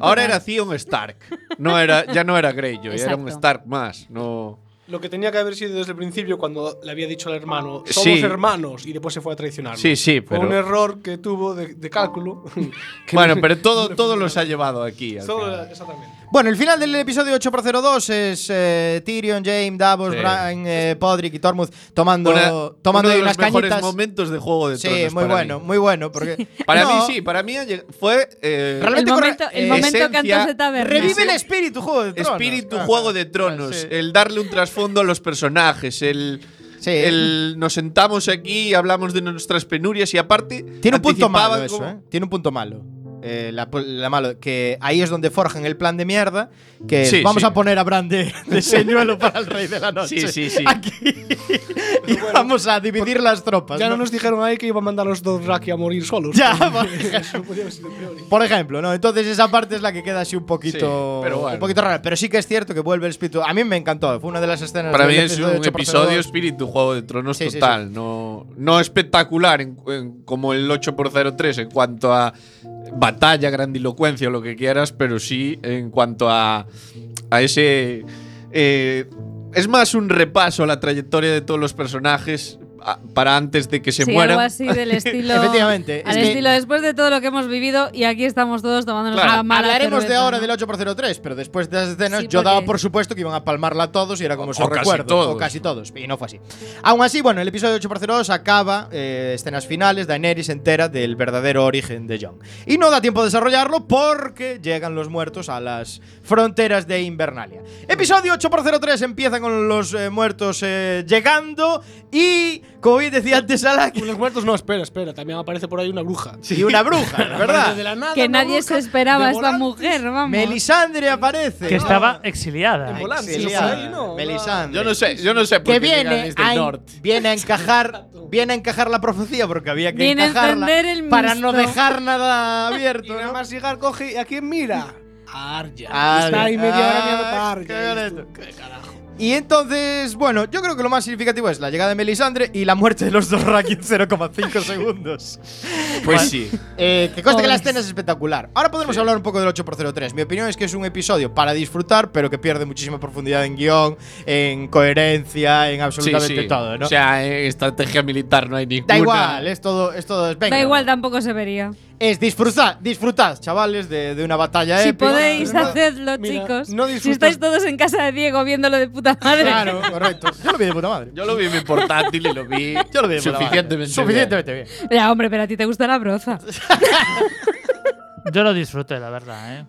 Ahora era Theon Stark. No era, ya no era Greyjoy, era un. Stark más. No. Lo que tenía que haber sido desde el principio cuando le había dicho al hermano, somos Sí. hermanos, y después se fue a traicionar. Sí, sí, Fue pero. un error que tuvo de, de cálculo. que Bueno, no- pero todo, todo los ha llevado aquí. al Todo- final. exactamente. Bueno, el final del episodio 8x02 es eh, Tyrion, Jaime, Davos, Sí. Bran, eh, Podrick y Tormund tomando, Una- tomando uno de unas los mejores momentos de Juego de Sí, Tronos. muy para bueno, mí. muy bueno. Porque Para No, mí sí, para mí fue. eh, Realmente El momento, el momento esencia- cantos de taberna. Revive el espíritu Juego de Tronos. Espíritu Ajá. Juego de Tronos. Sí. El darle un trasfondo a los personajes. El. Sí. el nos sentamos aquí y hablamos de nuestras penurias y aparte. Tiene un punto malo eso, ¿eh? Tiene un punto malo. Eh, la, la malo, que ahí es donde forjan el plan de mierda. Que Sí, vamos sí. a poner a Bran de, de señuelo para el rey de la noche. Sí, sí, sí. Aquí. y vamos a dividir las tropas. Ya no ¿no? nos dijeron ahí que iba a mandar a los dos Raki a morir solos. Ya, sido peor. Por ejemplo, ¿no? Entonces esa parte es la que queda así un poquito, Sí, pero bueno. un poquito rara. Pero sí que es cierto que vuelve el espíritu. A mí me encantó. Fue una de las escenas. Para mí es un 8x02. episodio espíritu Juego de Tronos Sí, sí, total. No, no espectacular en- en- como el 8x03 en cuanto a batalla, grandilocuencia lo que quieras, pero sí en cuanto a, a ese. eh, es más un repaso a la trayectoria de todos los personajes para antes de que se sí, mueran. algo así del estilo. Efectivamente, Al es que- estilo después de todo lo que hemos vivido y aquí estamos todos tomándonos Claro, una mala Hablaremos de ahora ¿no? del 8x03, pero después de esas escenas Sí, yo daba por supuesto que iban a palmarla a todos y era como O- casi recuerdo. todos. O casi todos. Y no fue así. Aún así, bueno, el episodio 8x02 acaba, eh, escenas finales, Daenerys se entera del verdadero origen de Jon. Y no da tiempo de desarrollarlo porque llegan los muertos a las fronteras de Invernalia. Episodio 8x03 empieza con los eh, muertos eh, llegando y, como bien decía antes Alak, Los muertos no, espera, espera. También aparece por ahí una bruja. y una bruja, ¿verdad? De la nada, Que nadie se esperaba a esta mujer, vamos. Melisandre aparece. Que ¿no? estaba exiliada. Exiliada, ¿no? Melisandre. Yo no sé, yo no sé por que qué viene desde a, norte. viene a encajar viene a encajar la profecía porque había que Viene a encajarla el para no dejar nada Y abierto nada ¿no? más llegar, coge. ¿Y a quién mira? A Arya. Está ahí media hora mirando Ah, para Arya. Y ¿Qué carajo? Y entonces bueno yo creo que lo más significativo es la llegada de Melisandre y la muerte de los dos Raki en 0,5 segundos Pues sí. Eh, que conste que la escena es espectacular. Ahora podemos hablar un poco del 8x03. Mi opinión es que es un episodio para disfrutar, pero que pierde muchísima profundidad en guion, en coherencia, en absolutamente Sí, sí. todo, ¿no? O sea, en estrategia militar no hay ninguna. da igual, es todo, es todo. venga. Da igual, tampoco se vería. Es disfrutad, disfrutad, chavales, de, de una batalla Si épica. podéis, no, hacedlo, mira, chicos. no si estáis todos en casa de Diego viéndolo de puta madre. Claro, correcto. Yo lo vi de puta madre. Yo lo vi en mi portátil y lo vi. Yo lo vi de puta madre. suficientemente. Suficientemente bien. Ya, hombre, pero a ti te gusta la broza. Yo lo disfruté, la verdad, ¿eh?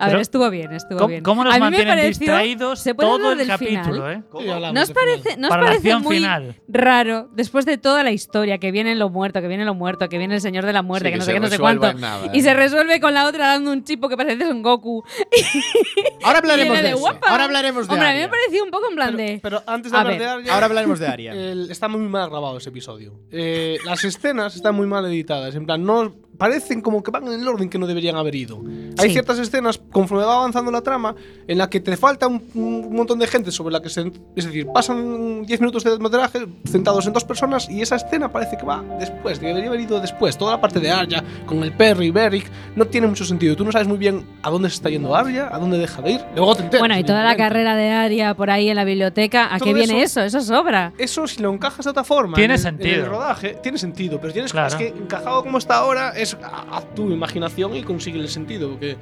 A Pero- ver, estuvo bien, estuvo ¿Cómo, bien. cómo nos a mí me mantienen pareció, distraídos ¿se puede todo el del capítulo, final? eh? Sí, hablamos ¿No os de parece, final. ¿no os Para la parece muy final. raro, después de toda la historia, que viene lo muerto, que viene lo muerto, que viene el señor de la muerte, Sí, que, que no sé qué, no sé cuánto, nada, y eh. se resuelve con la otra dando un chipo que parece un Goku? Ahora hablaremos de, de eso. Ahora hablaremos de Hombre, a mí me pareció un poco en plan de… Pero antes de A hablar ver. de Arya. Ahora hablaremos de Arya. el- está muy mal grabado ese episodio. Eh, las escenas están muy mal editadas. En plan, no parecen como que van en el orden que no deberían haber ido. Hay Sí. ciertas escenas, conforme va avanzando la trama, en la que te falta un, un montón de gente sobre la que se. Es decir, pasan 10 minutos de metraje centrados en dos personas y esa escena parece que va después, debería haber ido después. Toda la parte de Arya con el perro y Beric no tiene mucho sentido. Tú no sabes muy bien a dónde se está yendo Arya, a dónde deja de ir. Luego te enteras. Bueno, y toda la carrera de Aria por ahí en la biblioteca, ¿a qué viene eso- eso? Eso sobra. Eso si lo encajas de otra forma. Tiene en el- En sentido. el rodaje tiene sentido, pero tienes Claro. es que encajado como está ahora es a, a tu imaginación y consigue el sentido. Que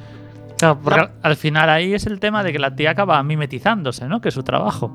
Claro, porque La- al- al final ahí es el tema de que la tía acaba mimetizándose, ¿no? Que es su trabajo.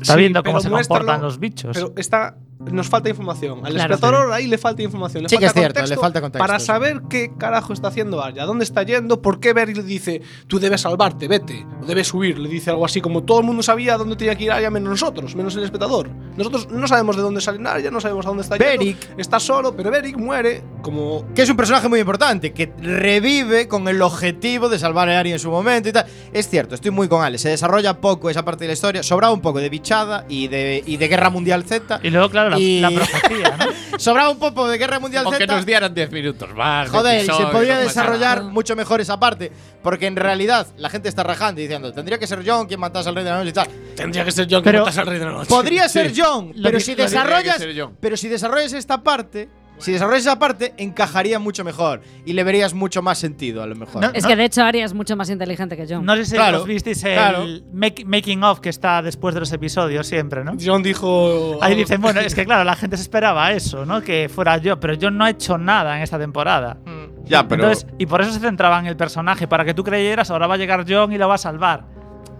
Está Sí, viendo cómo se comportan los bichos. Pero está, nos falta información. Al Claro. espectador ahí le falta información. Le Sí que falta es cierto, contexto le falta contexto, Para sí. saber qué carajo está haciendo Arya, dónde está yendo, por qué Beric le dice, tú debes salvarte, vete, o debes huir. Le dice algo así como todo el mundo sabía dónde tenía que ir Arya menos nosotros, menos el espectador. Nosotros no sabemos de dónde sale Arya, no sabemos a dónde está Beric. yendo. Está solo, pero Beric muere como Que es un personaje muy importante, que revive con el objetivo de salvar a Arya en su momento y tal. Es cierto, estoy muy con Ale. Se desarrolla poco esa parte de la historia. Sobraba un poco de bichada y de, y de Guerra Mundial Z. Y luego, claro, la, Y- la profecía, ¿no? Sobraba un poco de Guerra Mundial Z. que nos dieran 10 minutos más. de Joder, y se pasa desarrollar mucho mejor esa parte. Porque en realidad la gente está rajando y diciendo, tendría que ser John quien matase al rey de la noche y tal. Tendría que ser John que matase al rey de la noche. Podría ser. John, pero si desarrollas. Pero si desarrollas esta parte. Si desarrollas esa parte, encajaría mucho mejor. Y le verías mucho más sentido, a lo mejor. No, Es que de hecho Aria es mucho más inteligente que John. No sé si Claro, os visteis el claro. make- making of que está después de los episodios siempre, ¿no? John dijo. Ahí dicen, bueno, es que claro, la gente se esperaba eso, ¿no? Que fuera yo, pero yo no he hecho nada en esta temporada. Ya, pero. Entonces, y por eso se centraba en el personaje, para que tú creyeras, ahora va a llegar John y lo va a salvar.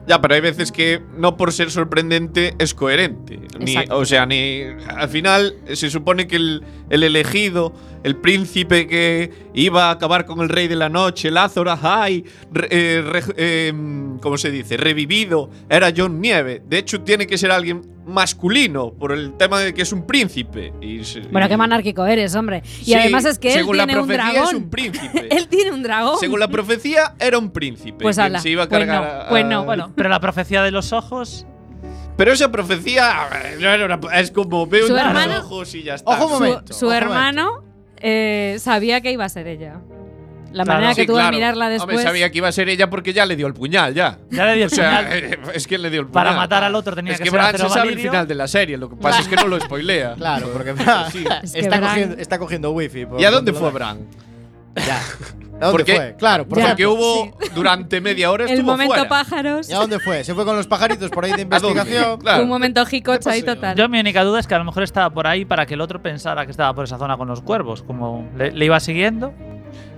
Ya, pero hay veces que no por ser sorprendente es coherente. Ni, o sea, ni. Al final se supone que el, el elegido, el príncipe que iba a acabar con el rey de la noche, Lázaro Ahai, re- eh, re- eh, ¿cómo se dice? Revivido, era John Nieve. De hecho, tiene que ser alguien masculino por el tema de que es un príncipe. Y se- Bueno, qué monárquico eres, hombre. Y Sí, además es que él según la tiene un profecía dragón. es un príncipe. él tiene un dragón. Según la profecía, era un príncipe. Pues ala, se iba a pues cargar no, a- pues no. Bueno, pero la profecía de los ojos. Pero esa profecía a ver, no era una- es como veo los ojos y ya está. Ojo un Su, momento. su ojo un hermano eh, sabía que iba a ser ella. La Claro. manera que Sí, tuvo claro. de mirarla Hombre, después. sabía que iba a ser ella porque ya le dio el puñal, ya. Ya le dio O el sea, puñal. es que le dio el puñal. Para matar al otro tenía es que que ser Bran se sabe el final de la serie, lo que pasa es que no lo spoilea. Claro, porque Bran Sí. Es que está, Bran- cogiendo, está cogiendo wifi. por ¿Y a dónde fue Bran? Ya. ¿A dónde Porque- fue? Claro, por Ya. Porque ejemplo. hubo durante media hora el estuvo momento fuera. pájaros. ¿Y a dónde fue? Se fue con los pajaritos por ahí de investigación. Claro. Un momento jicocha ahí paseo. total. Yo mi única duda es que a lo mejor estaba por ahí para que el otro pensara que estaba por esa zona con los cuervos, como le, le iba siguiendo.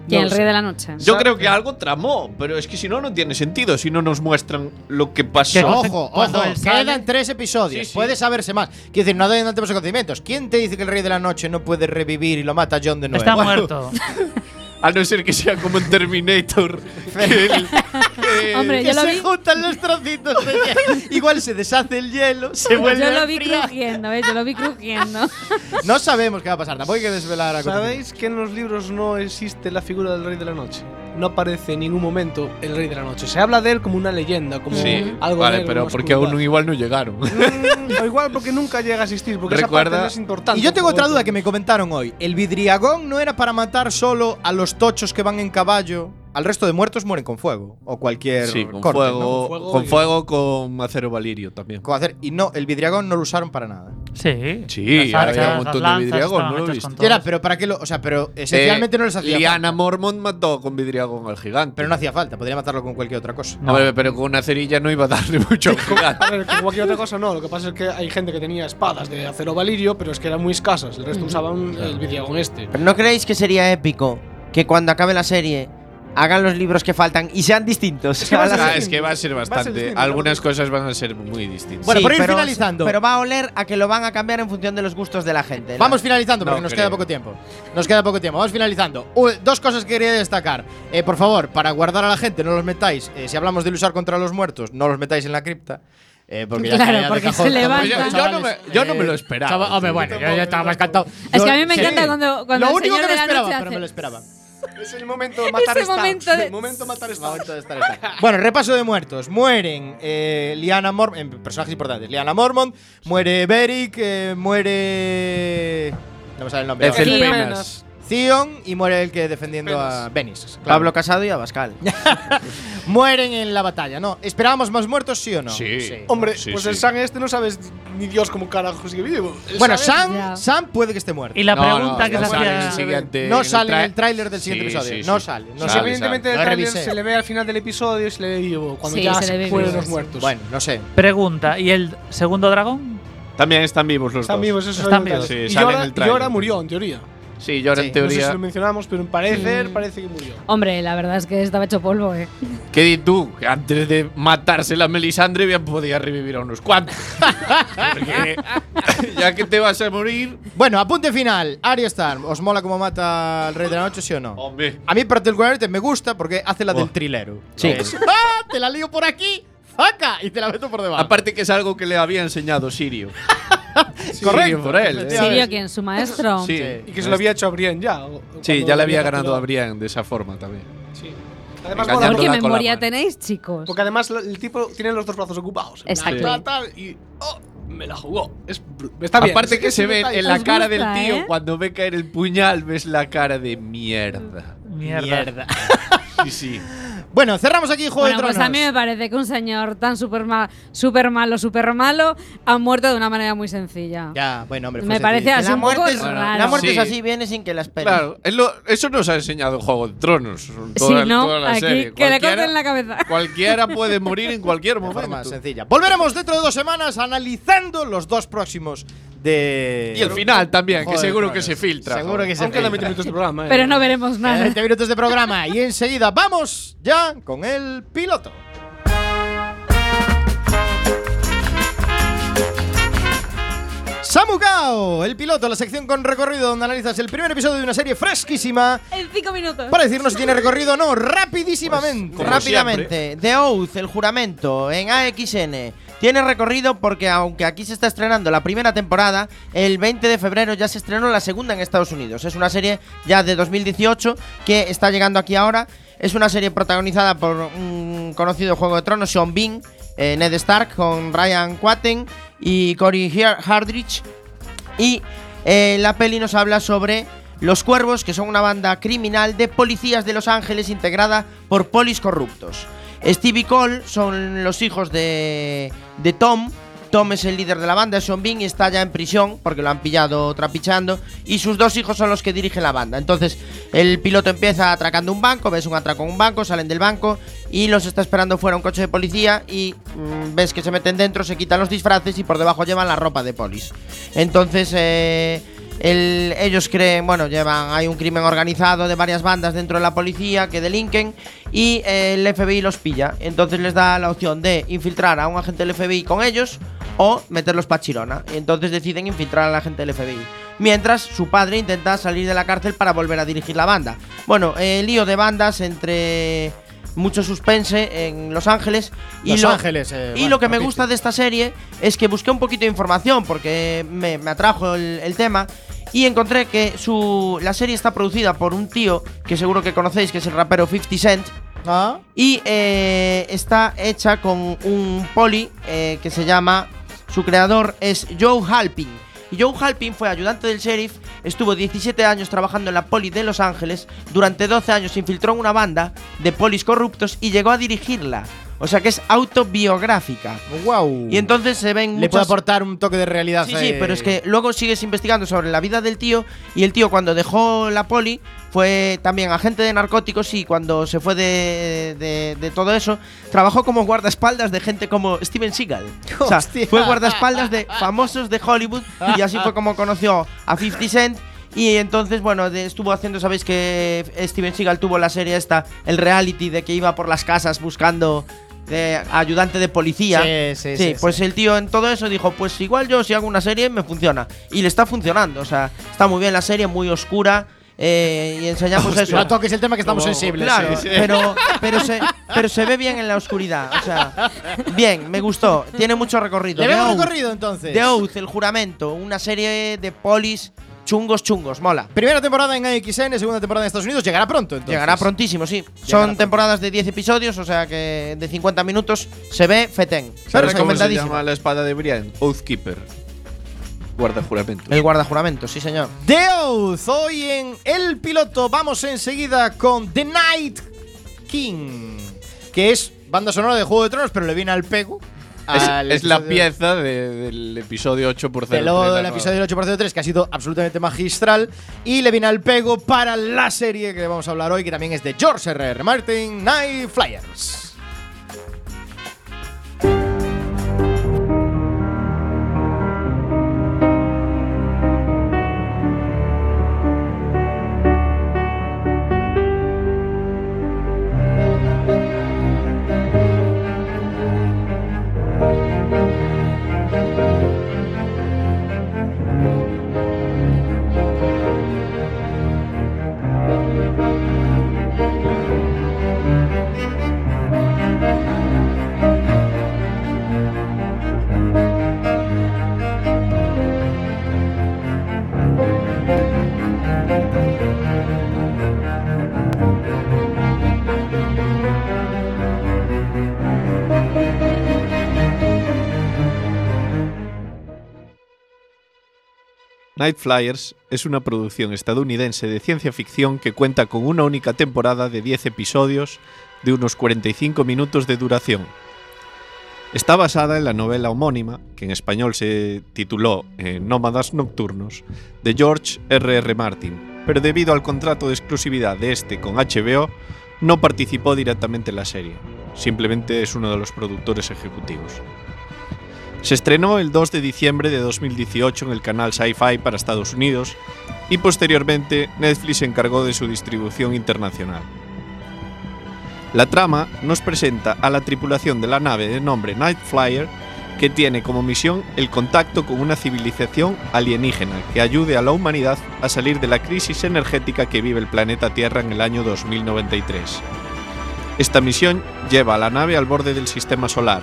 ¿Quién? No el sé. rey de la noche. Yo creo que algo tramó, pero es que si no, no tiene sentido. Si no nos muestran lo que pasó. Que- Ojo, Cuando ojo, quedan tres episodios. Sí, sí. Puede saberse más. Quiero decir, no, de- no tenemos conocimientos. ¿Quién te dice que el Rey de la Noche no puede revivir y lo mata John de nuevo? Está muerto. A no ser que sea como en Terminator. que el- que- Hombre, Que yo lo se vi. juntan los trocitos de hielo. Igual se deshace el hielo, se vuelve Yo a lo vi enfriar. crujiendo, ¿eh? Yo lo vi crujiendo. No sabemos qué va a pasar, tampoco hay que desvelar a ¿Sabéis que en los libros no existe la figura del Rey de la Noche? No aparece en ningún momento el Rey de la Noche. Se habla de él como una leyenda, como Sí, algo vale, negro, pero porque aún igual no llegaron. Mm, o igual porque nunca llega a existir, porque esa Recuerda- parte no es importante. Y yo tengo otra duda que me comentaron hoy. ¿El vidriagón no era para matar solo a los tochos que van en caballo? Al resto de muertos mueren con fuego. O cualquier Sí, con corte, fuego, ¿no? Con fuego con y- fuego, con acero valirio también. Con hacer- Y no, el vidriagón no lo usaron para nada. Sí. Sí, Las había un montón de vidriagón, ¿no lo viste? era, pero para qué lo. O sea, pero esencialmente Eh, no les hacía Liana falta. Mormont mató con vidriagón al gigante. Pero no hacía falta, podría matarlo con cualquier otra cosa. No. Hombre, pero con una cerilla no iba a darle mucho al gigante. A ver, con cualquier otra cosa no. Lo que pasa es que hay gente que tenía espadas de acero valirio, pero es que eran muy escasas. El resto usaban el vidriagón este. ¿Pero no creéis que sería épico que cuando acabe la serie hagan los libros que faltan y sean distintos? Es que va a ser Ah, es que va a ser Va a ser bastante. distinto, Algunas cosas van a ser muy distintas. Bueno, Sí, por ir pero- finalizando. Pero va a oler a que lo van a cambiar en función de los gustos de la gente. Vamos finalizando porque No nos creo. queda poco tiempo. Nos queda poco tiempo. Vamos finalizando. Uh, dos cosas que quería destacar. Eh, por favor, para guardar a la gente, no los metáis. eh, si hablamos de luchar contra los muertos, no los metáis en la cripta. eh, porque ya Claro, porque cajón. se levanta. Pues yo, yo no me, yo no me lo esperaba. Chava- hombre, bueno, yo ya estaba más cantado. Es que a mí Yo- me sí. encanta cuando, cuando Lo el único señor que me esperaba, pero me lo esperaba. Es el momento de matar Ese momento de- El momento de matar Stark. Momento de estar, estar. Bueno, repaso de muertos. Mueren eh, Liana Mormont, personajes importantes. Liana Mormont, muere Beric, eh, muere. No me sale el nombre. Ahora. Penas. Y muere el que defendiendo a Venice. claro. Pablo Casado y Abascal. Mueren en la batalla, ¿no? ¿Esperábamos más muertos, sí o no? Hombre, Sí, pues sí. el San este no sabes ni Dios cómo carajo sigue vivo. Bueno, Sam. Sam puede que esté muerto. Y la pregunta no, que no se sale en el hacía. siguiente- no sale en el tráiler del siguiente Sí, episodio. sí, no sale. No Sale, sale. Evidentemente el tráiler se le ve al final del episodio y se le ve vivo. Cuando Sí, ya se se, le ve fueron vivo, los sí. muertos. Bueno, no sé. Pregunta, ¿y el segundo dragón? También están vivos los Están dos. vivos, eso Están es vivos. Y. Yora murió, en teoría. Sí, yo ahora Sí. en No sé si teoría. lo mencionamos, pero en parecer Mm. parece que murió. Hombre, la verdad es que estaba hecho polvo, ¿eh? ¿Qué di tú? Que antes de matarse la Melisandre bien podía revivir a unos cuantos. Porque ya que te vas a morir. Bueno, apunte final. Arya Stark, ¿os mola cómo mata al Rey de la Noche, sí o no? Hombre. A mí particularmente me gusta porque hace la del Oh. trilero. Sí. ¡Ah! Te la lío por aquí, ¡faca! Y te la meto por debajo. Aparte que es algo que le había enseñado Sirio. Correcto, Sirio por él. ¿eh? ¿Sirio quién? ¿Su maestro? Sí. Y que se lo había hecho a Brienne ya. o- Sí, ya le había ganado a. Brian de esa forma también. Sí. Además, Engañando mola ¿Por qué memoria tenéis, chicos? porque además el tipo tiene los dos brazos ocupados. Exacto. tal, tal, y oh, me la jugó. Es, está bien. Aparte es- que es se ve en la cara gusta, del tío, ¿eh? cuando ve caer el puñal, ves la cara de mierda. Mierda. Sí, sí. Bueno, cerramos aquí Juego Bueno, de pues Tronos. a mí me parece que un señor tan súper ma- super malo, súper malo, ha muerto de una manera muy sencilla. Ya, bueno, hombre, fue Me parece así la un poco muerte, es, raro. la muerte Sí. es así, viene sin que la esperes. Claro, es lo- eso nos ha enseñado Juego de Tronos. Sí, toda- ¿no? toda la Aquí serie. que le corten la cabeza. Cualquiera puede morir en cualquier De forma momento. sencilla. Volveremos dentro de dos semanas analizando los dos próximos de. Y el final también, que Joder, seguro que se filtra. Seguro joder. que se Aún quedan 20 filtra. minutos de programa. eh. Pero no veremos nada. 20 minutos de programa y enseguida vamos ya con el piloto. Samukao, el piloto, la sección con recorrido donde analizas el primer episodio de una serie fresquísima En cinco minutos. para decirnos si tiene recorrido o no, rapidísimamente. Como Rápidamente, The Oath, el juramento, en AXN. Tiene recorrido porque aunque aquí se está estrenando la primera temporada, el 20 de febrero ya se estrenó la segunda en Estados Unidos. Es una serie ya de 2018 que está llegando aquí ahora. Es una serie protagonizada por un conocido Juego de Tronos, Sean Bean, eh, Ned Stark con Ryan Quatten y Corey Har- Hardrich. Y eh, la peli nos habla sobre los Cuervos, que son una banda criminal de policías de Los Ángeles integrada por polis corruptos. Steve y Cole son los hijos de, de Tom. Tom es el líder de la banda, Sean Bean, y está ya en prisión porque lo han pillado trapichando. Y sus dos hijos son los que dirigen la banda. Entonces, el piloto empieza atracando un banco, ves un atraco en un banco, salen del banco y los está esperando fuera un coche de policía. Y mm, ves que se meten dentro, se quitan los disfraces y por debajo llevan la ropa de polis. Entonces, eh, el- ellos creen, bueno, llevan, hay un crimen organizado de varias bandas dentro de la policía que delinquen y eh, el FBI los pilla. Entonces les da la opción de infiltrar a un agente del FBI con ellos o meterlos para Chirona. Y entonces deciden infiltrar al agente del FBI. Mientras su padre intenta salir de la cárcel para volver a dirigir la banda. Bueno, eh, lío de bandas entre mucho suspense en Los Ángeles. Y Los lo, Ángeles, eh, y bueno, lo que me gusta de esta serie es que busqué un poquito de información porque me, me atrajo el, el tema y encontré que su, la serie está producida por un tío que seguro que conocéis, que es el rapero 50 Cent. Ah, Y eh, está hecha con un poli eh, que se llama. Su creador es Joe Halpin. Joe Halpin fue ayudante del sheriff, estuvo 17 años trabajando en la poli de Los Ángeles, durante 12 años infiltró una banda de polis corruptos y llegó a dirigirla. O sea que es autobiográfica. wow. Y entonces se ven le puede aportar un toque de realidad. Sí, sí, pero es que luego sigues investigando sobre la vida del tío y el tío cuando dejó la poli fue también agente de narcóticos y cuando se fue de, de- de todo eso trabajó como guardaespaldas de gente como Steven Seagal. O sea, Hostia. fue guardaespaldas de famosos de Hollywood y así fue como conoció a 50 Cent. Y entonces, bueno, de- estuvo haciendo, sabéis que Steven Seagal tuvo la serie esta, el reality de que iba por las casas buscando de ayudante de policía. Sí, sí, sí, pues sí. el tío en todo eso dijo, pues igual yo si hago una serie me funciona. Y le está funcionando, o sea, está muy bien la serie, muy oscura. eh, y enseñamos eso. No toques el tema que estamos sensibles. Claro, sí, sí. Pero, pero, se, pero se ve bien en la oscuridad. O sea, bien, me gustó. Tiene mucho recorrido. Le Oath, recorrido entonces. The Oath, el juramento, una serie de polis chungos chungos, mola. Primera temporada en AXN, segunda temporada en Estados Unidos. Llegará pronto entonces. Llegará prontísimo, sí. Llegará Son pronto. temporadas de 10 episodios, o sea que de 50 minutos se ve fetén. ¿Sabes cómo se llama la espada de Brian? Oathkeeper. guardajuramento. El guardajuramentos, sí señor. The Oath, hoy en El Piloto vamos enseguida con The Night King, que es banda sonora de Juego de Tronos, pero le viene al pego. Es, al es la pieza de- del episodio 8 por 0. de lo del episodio del 8x03 que ha sido absolutamente magistral y le viene al pego para la serie que vamos a hablar hoy que también es de George R.R. Martin, Night Flyers. Night Flyers es una producción estadounidense de ciencia ficción que cuenta con una única temporada de 10 episodios de unos 45 minutos de duración. Está basada en la novela homónima, que en español se tituló eh, Nómadas Nocturnos, de George R.R. R. Martin, pero debido al contrato de exclusividad de este con HBO, no participó directamente en la serie, simplemente es uno de los productores ejecutivos. Se estrenó el 2 de diciembre de 2018 en el canal Sci-Fi para Estados Unidos y posteriormente Netflix se encargó de su distribución internacional. La trama nos presenta a la tripulación de la nave de nombre Night Flyer que tiene como misión el contacto con una civilización alienígena que ayude a la humanidad a salir de la crisis energética que vive el planeta Tierra en el año 2093. Esta misión lleva a la nave al borde del sistema solar,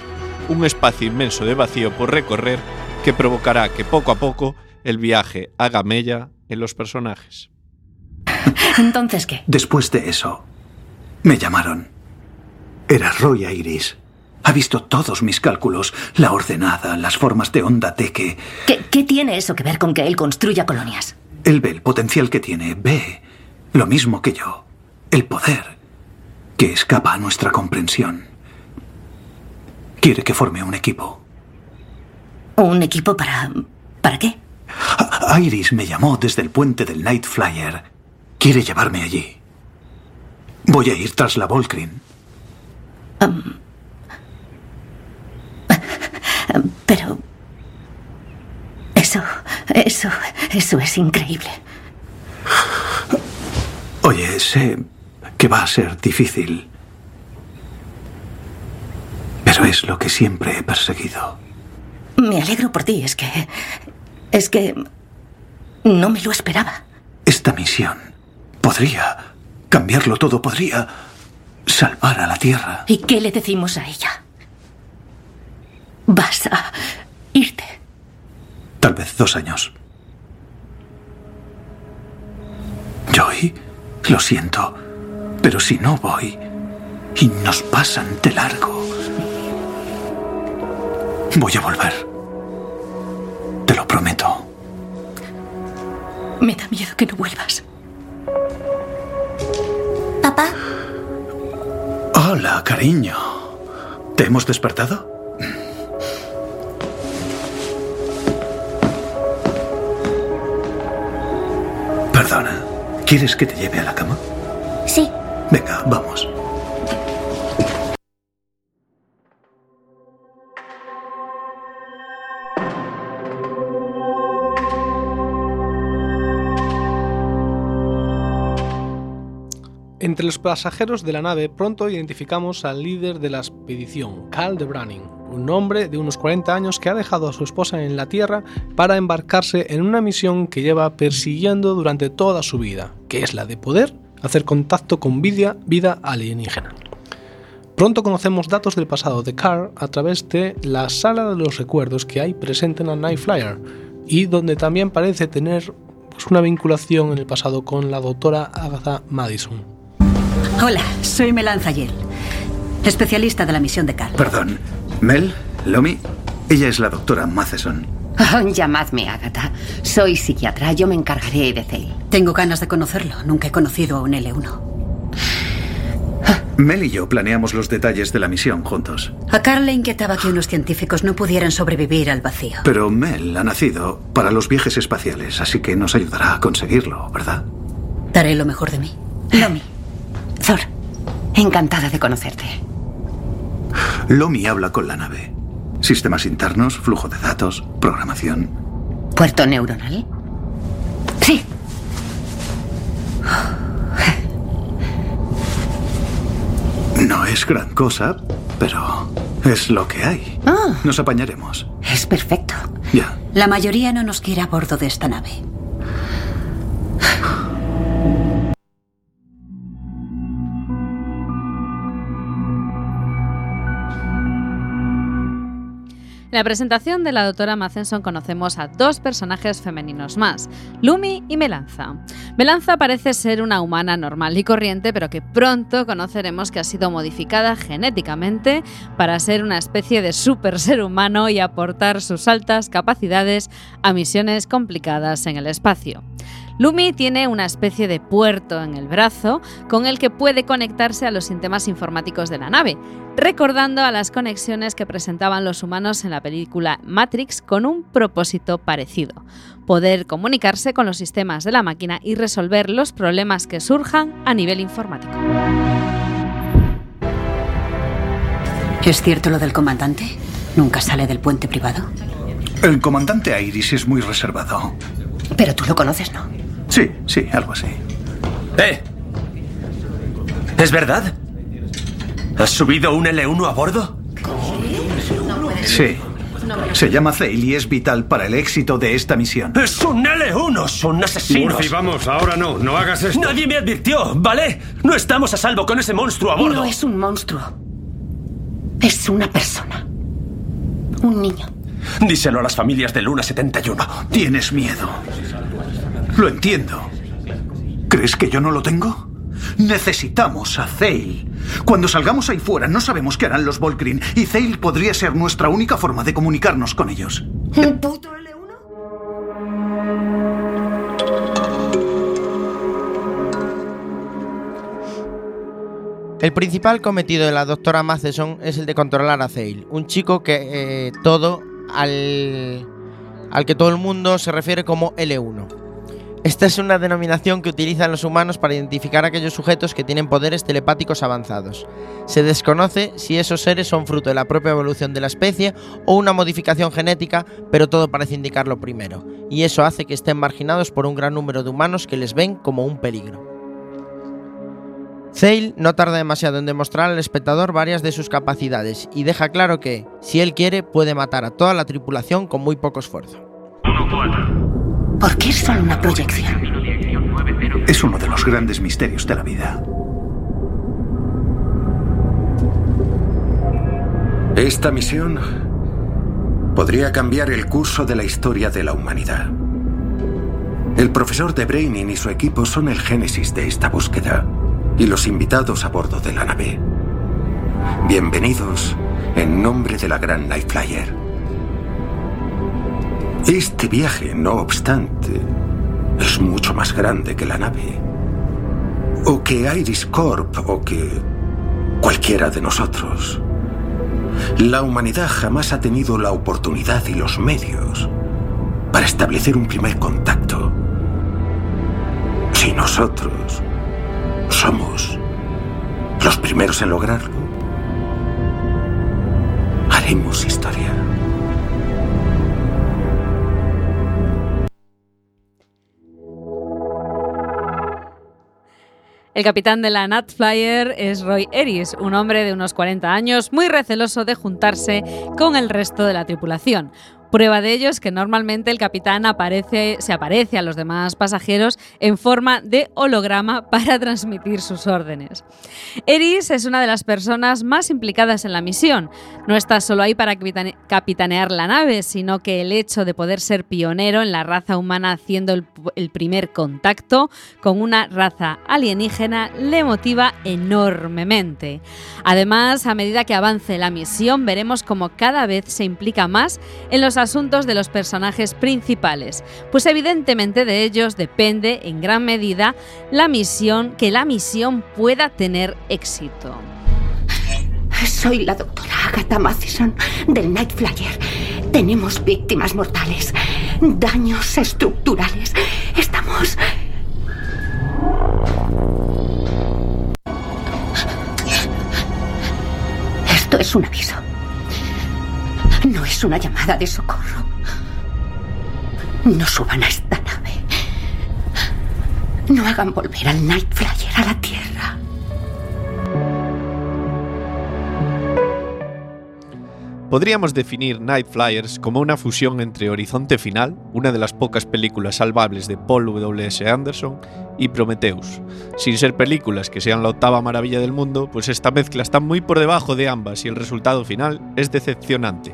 un espacio inmenso de vacío por recorrer que provocará que poco a poco el viaje haga mella en los personajes. Entonces, ¿qué? Después de eso, me llamaron. Era Roy Iris. Ha visto todos mis cálculos, la ordenada, las formas de onda T que... ¿Qué, qué tiene eso que ver con que él construya colonias? Él ve el potencial que tiene, ve lo mismo que yo. El poder que escapa a nuestra comprensión. Quiere que forme un equipo. ¿Un equipo para... ¿Para qué? Iris me llamó desde el puente del Night Flyer. Quiere llevarme allí. Voy a ir tras la Volcrin. Pero... Eso, eso, eso es increíble. Oye, sé que va a ser difícil. Pero es lo que siempre he perseguido. Me alegro por ti, es que... Es que... No me lo esperaba. Esta misión podría cambiarlo todo, podría salvar a la Tierra. ¿Y qué le decimos a ella? Vas a irte. Tal vez dos años. Joy, lo siento, pero si no voy y nos pasan de largo, voy a volver. Te lo prometo. Me da miedo que no vuelvas. Papá, Hola, cariño. ¿Te hemos despertado? Perdona, ¿quieres que te lleve a la cama? sí. Venga, vamos. Entre los pasajeros de la nave pronto identificamos al líder de la expedición, Cal de Branning, un hombre de unos 40 años que ha dejado a su esposa en la Tierra para embarcarse en una misión que lleva persiguiendo durante toda su vida, que es la de poder hacer contacto con vida, vida alienígena. Pronto conocemos datos del pasado de Carl a través de la sala de los recuerdos que hay presente en la Night Flyer y donde también parece tener pues, una vinculación en el pasado con la doctora Agatha Madison. Hola, soy Melanzayel, especialista de la misión de Carl. Perdón. Mel, Lomi, ella es la doctora Matheson. Oh, llamadme Agatha. Soy psiquiatra. Yo me encargaré de Zale. Tengo ganas de conocerlo. Nunca he conocido a un L1. Mel y yo planeamos los detalles de la misión juntos. A Carl le inquietaba que unos científicos no pudieran sobrevivir al vacío. Pero Mel ha nacido para los viajes espaciales, así que nos ayudará a conseguirlo, ¿verdad? Daré lo mejor de mí. Lomi. Thor. Encantada de conocerte. Lomi habla con la nave. Sistemas internos, flujo de datos, programación. ¿Puerto neuronal? Sí. No es gran cosa, pero es lo que hay. Ah, Nos apañaremos. es perfecto. Ya. La mayoría no nos quiere a bordo de esta nave. En la presentación de la doctora Mathenson conocemos a dos personajes femeninos más, Lumi y Melanza. Melanza parece ser una humana normal y corriente, pero que pronto conoceremos que ha sido modificada genéticamente para ser una especie de super ser humano y aportar sus altas capacidades a misiones complicadas en el espacio. Lumi tiene una especie de puerto en el brazo con el que puede conectarse a los sistemas informáticos de la nave, recordando a las conexiones que presentaban los humanos en la película Matrix con un propósito parecido, poder comunicarse con los sistemas de la máquina y resolver los problemas que surjan a nivel informático. ¿Es cierto lo del comandante? ¿Nunca sale del puente privado? El comandante Iris es muy reservado. Pero tú lo conoces, ¿no? Sí, sí, algo así. ¿Eh? ¿Es verdad? ¿Has subido un L1 a bordo? Sí. Se llama Zale y es vital para el éxito de esta misión. ¡Es un L1! ¡Son asesinos! Murphy, vamos, ahora no, no hagas esto. Nadie me advirtió, ¿vale? No estamos a salvo con ese monstruo a bordo. No es un monstruo. Es una persona. Un niño. Díselo a las familias de Luna 71. Tienes miedo. Lo entiendo. ¿Crees que yo no lo tengo? Necesitamos a Zale. Cuando salgamos ahí fuera, no sabemos qué harán los Volkrin y Zale podría ser nuestra única forma de comunicarnos con ellos. ¿Un puto El principal cometido de la doctora Matheson es el de controlar a Zale, un chico que eh, todo al, al que todo el mundo se refiere como L1. Esta es una denominación que utilizan los humanos para identificar a aquellos sujetos que tienen poderes telepáticos avanzados. Se desconoce si esos seres son fruto de la propia evolución de la especie o una modificación genética, pero todo parece indicar lo primero, y eso hace que estén marginados por un gran número de humanos que les ven como un peligro. Zale no tarda demasiado en demostrar al espectador varias de sus capacidades y deja claro que, si él quiere, puede matar a toda la tripulación con muy poco esfuerzo. ¿Por qué es solo una proyección? Es uno de los grandes misterios de la vida. Esta misión podría cambiar el curso de la historia de la humanidad. El profesor de Braining y su equipo son el génesis de esta búsqueda y los invitados a bordo de la nave. Bienvenidos en nombre de la gran Night Flyer. Este viaje, no obstante, es mucho más grande que la nave. O que Iris Corp o que cualquiera de nosotros. La humanidad jamás ha tenido la oportunidad y los medios para establecer un primer contacto. Si nosotros somos los primeros en lograrlo, haremos historia. El capitán de la Nat Flyer es Roy Eris, un hombre de unos 40 años muy receloso de juntarse con el resto de la tripulación. Prueba de ello es que normalmente el capitán aparece, se aparece a los demás pasajeros en forma de holograma para transmitir sus órdenes. Eris es una de las personas más implicadas en la misión. No está solo ahí para capitane- capitanear la nave, sino que el hecho de poder ser pionero en la raza humana haciendo el, primer contacto con una raza alienígena le motiva enormemente. Además, a medida que avance la misión, veremos como cada vez se implica más en los asuntos de los personajes principales, pues evidentemente de ellos depende en gran medida la misión que la misión pueda tener éxito. Soy la doctora Agatha Matheson del Night Flyer. Tenemos víctimas mortales, daños estructurales. Estamos... Esto es un aviso. No es una llamada de socorro. No suban a esta nave. No hagan volver al Night Flyer a la Tierra. Podríamos definir Night Flyers como una fusión entre Horizonte Final, una de las pocas películas salvables de Paul W.S. Anderson, y Prometheus. Sin ser películas que sean la octava maravilla del mundo, pues esta mezcla está muy por debajo de ambas y el resultado final es decepcionante.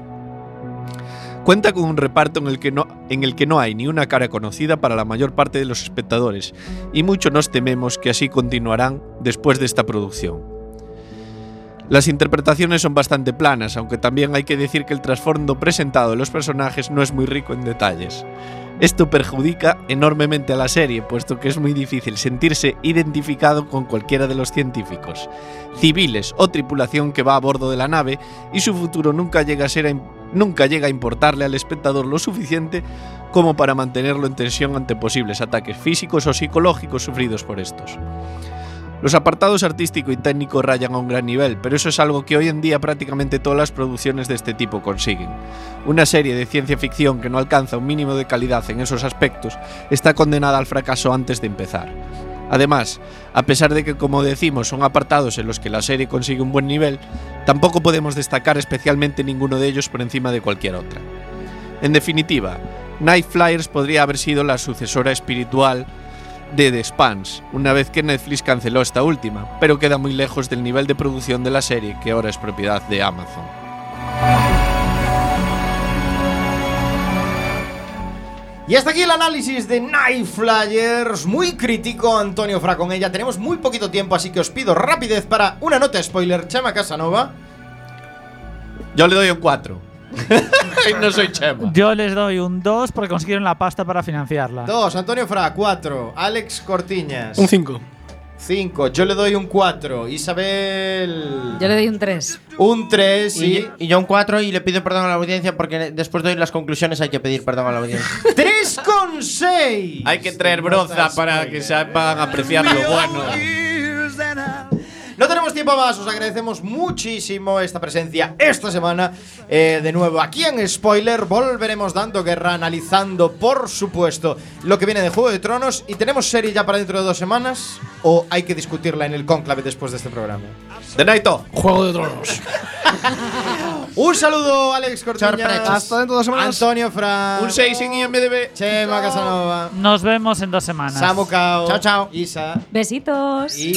Cuenta con un reparto en el, que no, en el que no hay ni una cara conocida para la mayor parte de los espectadores, y mucho nos tememos que así continuarán después de esta producción. Las interpretaciones son bastante planas, aunque también hay que decir que el trasfondo presentado de los personajes no es muy rico en detalles. Esto perjudica enormemente a la serie, puesto que es muy difícil sentirse identificado con cualquiera de los científicos, civiles o tripulación que va a bordo de la nave y su futuro nunca llega a ser nunca llega a importarle al espectador lo suficiente como para mantenerlo en tensión ante posibles ataques físicos o psicológicos sufridos por estos. Los apartados artístico y técnico rayan a un gran nivel, pero eso es algo que hoy en día prácticamente todas las producciones de este tipo consiguen. Una serie de ciencia ficción que no alcanza un mínimo de calidad en esos aspectos está condenada al fracaso antes de empezar. Además, a pesar de que, como decimos, son apartados en los que la serie consigue un buen nivel, tampoco podemos destacar especialmente ninguno de ellos por encima de cualquier otra. En definitiva, Night Flyers podría haber sido la sucesora espiritual de The Spans, una vez que Netflix canceló esta última, pero queda muy lejos del nivel de producción de la serie que ahora es propiedad de Amazon. Y hasta aquí el análisis de Night Flyers, muy crítico Antonio Fra con ella. Tenemos muy poquito tiempo, así que os pido rapidez para una nota spoiler. Chama Casanova. Yo le doy un 4. no soy Chema. Yo les doy un 2 porque consiguieron la pasta para financiarla. Dos, Antonio Fra, 4. Alex Cortiñas. Un 5. 5. Yo le doy un 4. Isabel. Yo le doy un 3. Un 3 y. Y, y yo un 4 y le pido perdón a la audiencia porque después de oír las conclusiones hay que pedir perdón a la audiencia. 3 con 6. Hay que traer broza para que sepan apreciar lo bueno. No tenemos tiempo más, os agradecemos muchísimo esta presencia esta semana. Eh, de nuevo, aquí en Spoiler volveremos dando guerra, analizando, por supuesto, lo que viene de Juego de Tronos. ¿Y tenemos serie ya para dentro de dos semanas? ¿O hay que discutirla en el conclave después de este programa? De Naito. Juego de Tronos. Un saludo, Alex Cortiñas. Hasta dentro de dos semanas. Antonio Fra. Un 6 en IMDB. Chema Casanova. Nos vemos en dos semanas. Samu Cao. Chao, chao. Isa. Besitos. Y